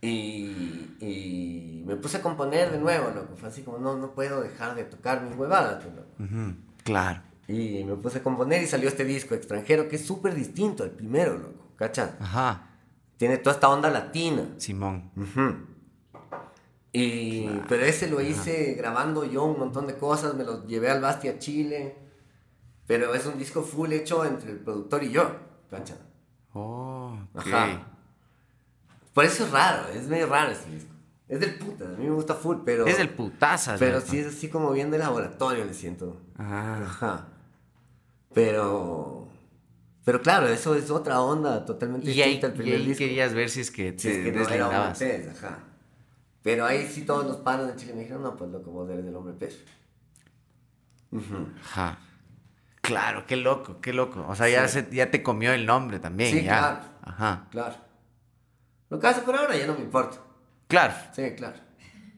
Y, y, me puse a componer de nuevo, loco. Fue así como, no, no puedo dejar de tocar mis huevadas, loco. Claro. Y me puse a componer y salió este disco extranjero que es súper distinto al primero, loco. ¿Cachas? Ajá. Tiene toda esta onda latina. Simón. Y, Pero ese lo hice grabando yo un montón de cosas, me lo llevé al Bastia, Chile. Pero es un disco full hecho entre el productor y yo, ¿cachas? Oh, Ajá. Por eso es raro, es medio raro ese disco. Es del puta, a mí me gusta full, pero... Es del putaza. Pero sí es así como bien de laboratorio, le siento. Ah. Ajá. Pero... Pero claro, eso es otra onda totalmente y ahí, distinta al primer y ahí disco. querías ver si es que te Si es que no era ajá. Pero ahí sí todos los panos de Chile me dijeron, no, pues loco, vos eres el hombre pez. Ujú. Ajá. Claro, qué loco, qué loco. O sea, ya, se- ya te comió el nombre también. Sí, ya. claro. Ajá. Claro. Lo que hace por ahora ya no me importa. Claro. Sí, claro.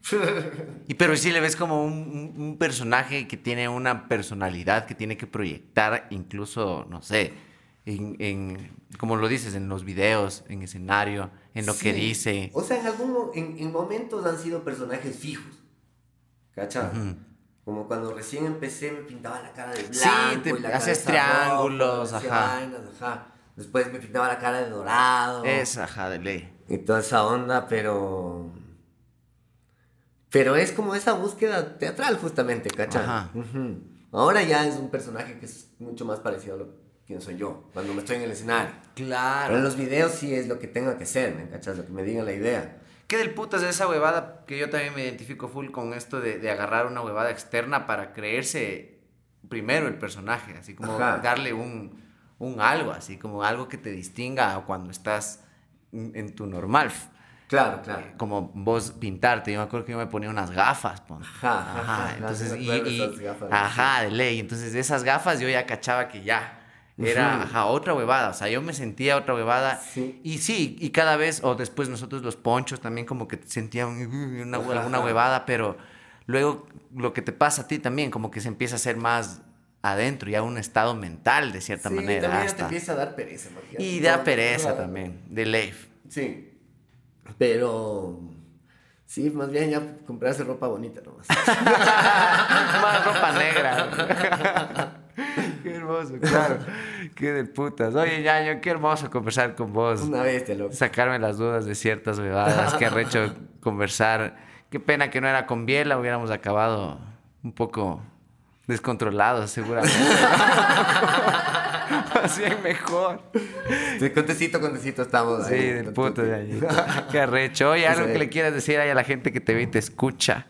Y pero sí le ves como un, un- un personaje que tiene una personalidad que tiene que proyectar incluso, no sé, en, en- como lo dices, en los videos, en escenario, en lo que dice. O sea, en algún en, en momentos han sido personajes fijos. ¿Cachai? Ujú. Como cuando recién empecé me pintaba la cara de blanco. Sí, te y la haces triángulos, ajá. vainas, ajá. Después me pintaba la cara de dorado. Es, ajá, de ley. Y toda esa onda, pero... Pero es como esa búsqueda teatral justamente, ¿cachai? Ajá. Ahora ya es un personaje que es mucho más parecido a lo quién soy yo, cuando me estoy en el escenario. Pero en Claro. los videos sí es lo que tengo que ser, ¿me cachas? Lo que me diga la idea. ¿Qué del putas de esa huevada? Que yo también me identifico full con esto de, de agarrar una huevada externa para creerse primero el personaje, así como Ajá. darle un, un algo, así como algo que te distinga cuando estás en, tu normal. Claro, claro. Como vos pintarte, yo me acuerdo que yo me ponía unas gafas, pon. Ajá, ajá, entonces, y, y- gafas, ajá, de ley, entonces de esas gafas yo ya cachaba que ya, era, Ujú. ajá, otra huevada, o sea, yo me sentía otra huevada, Sí. y sí, y cada vez, o después nosotros los ponchos también como que sentían una, Ajá, alguna ajá. huevada, pero luego lo que te pasa a ti también, como que se empieza a hacer más adentro, ya un estado mental de cierta Sí, manera. también te hasta. empieza a dar pereza. imagínate. Y da pereza también, de ley. Sí. Pero... Sí, más bien ya comprarse ropa bonita nomás. Más ropa negra. qué hermoso, claro. Qué de putas. Oye, Ñaño, qué hermoso conversar con vos. Una bestia, loco. Sacarme las dudas de ciertas bebadas. Qué arrecho conversar. Qué pena que no era con Biela. Hubiéramos acabado un poco descontrolados, seguramente. Así es mejor. Sí, contecito, contecito estamos Sí, ahí. del puto Ñañito. Qué arrecho. Oye, algo que le quieras decir ahí a la gente que te ve y te escucha.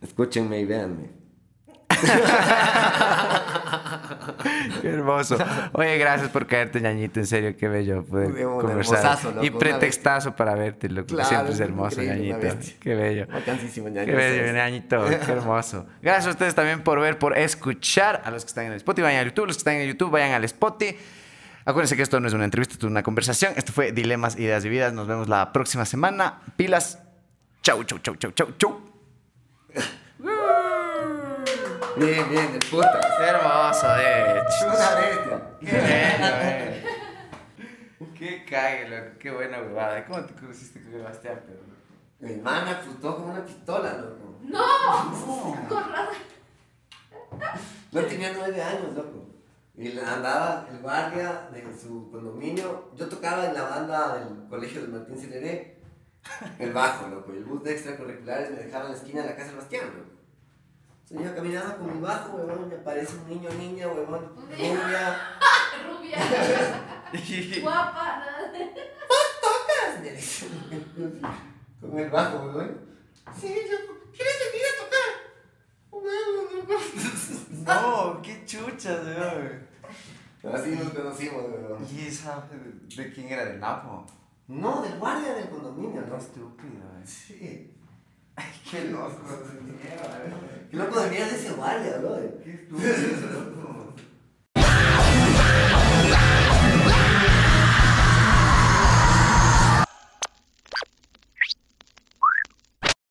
Escúchenme y véanme. Qué hermoso. Oye, gracias por caerte, ñañito. En serio, qué bello poder Un- conversar. hermosazo, loco, y pretextazo para verte, loco. Claro, Siempre es hermoso, ñañito. Qué bello. Bacanísimo, ñaño. Qué bello, ñañito. Qué hermoso. Gracias a ustedes también por ver, por escuchar. A los que están en el Spotify, vayan a YouTube. Los que están en YouTube, vayan al Spotify. Acuérdense que esto no es una entrevista, esto es una conversación. Esto fue Dilemas, Ideas y Vidas. Nos vemos la próxima semana. Pilas. Chau, chau, chau, chau, chau, chau. Bien, bien, de puta. Qué hermoso, de Una bestia. Qué eh. Qué cague, loco. Qué buena huevada. ¿Cómo te conociste con el Bastián, pero? Mi hermana apuntó con una pistola, loco. ¡No! No tenía nueve años, loco. Y andaba el guardia de su condominio. Yo tocaba en la banda del colegio de Martín Celeré. El bajo, loco. Y el bus de extracurriculares me dejaba en la esquina de la casa de Bastián, loco. Entonces yo caminaba con mi bajo, huevón, me aparece un niño, niña, huevón, rubia. Rubia. Guapa. nada. tocas? Con el bajo, huevón. Sí, loco. ¿Quieres venir a tocar? No, qué chucha, weón. Así nos conocimos, huevón. ¿Y esa de quién era? ¿De Napo? No, del guardia del condominio, Qué ¿no? estúpido, eh. Sí. Qué loco. Qué loco de mierda ese guardia, bro. Qué estúpido, loco.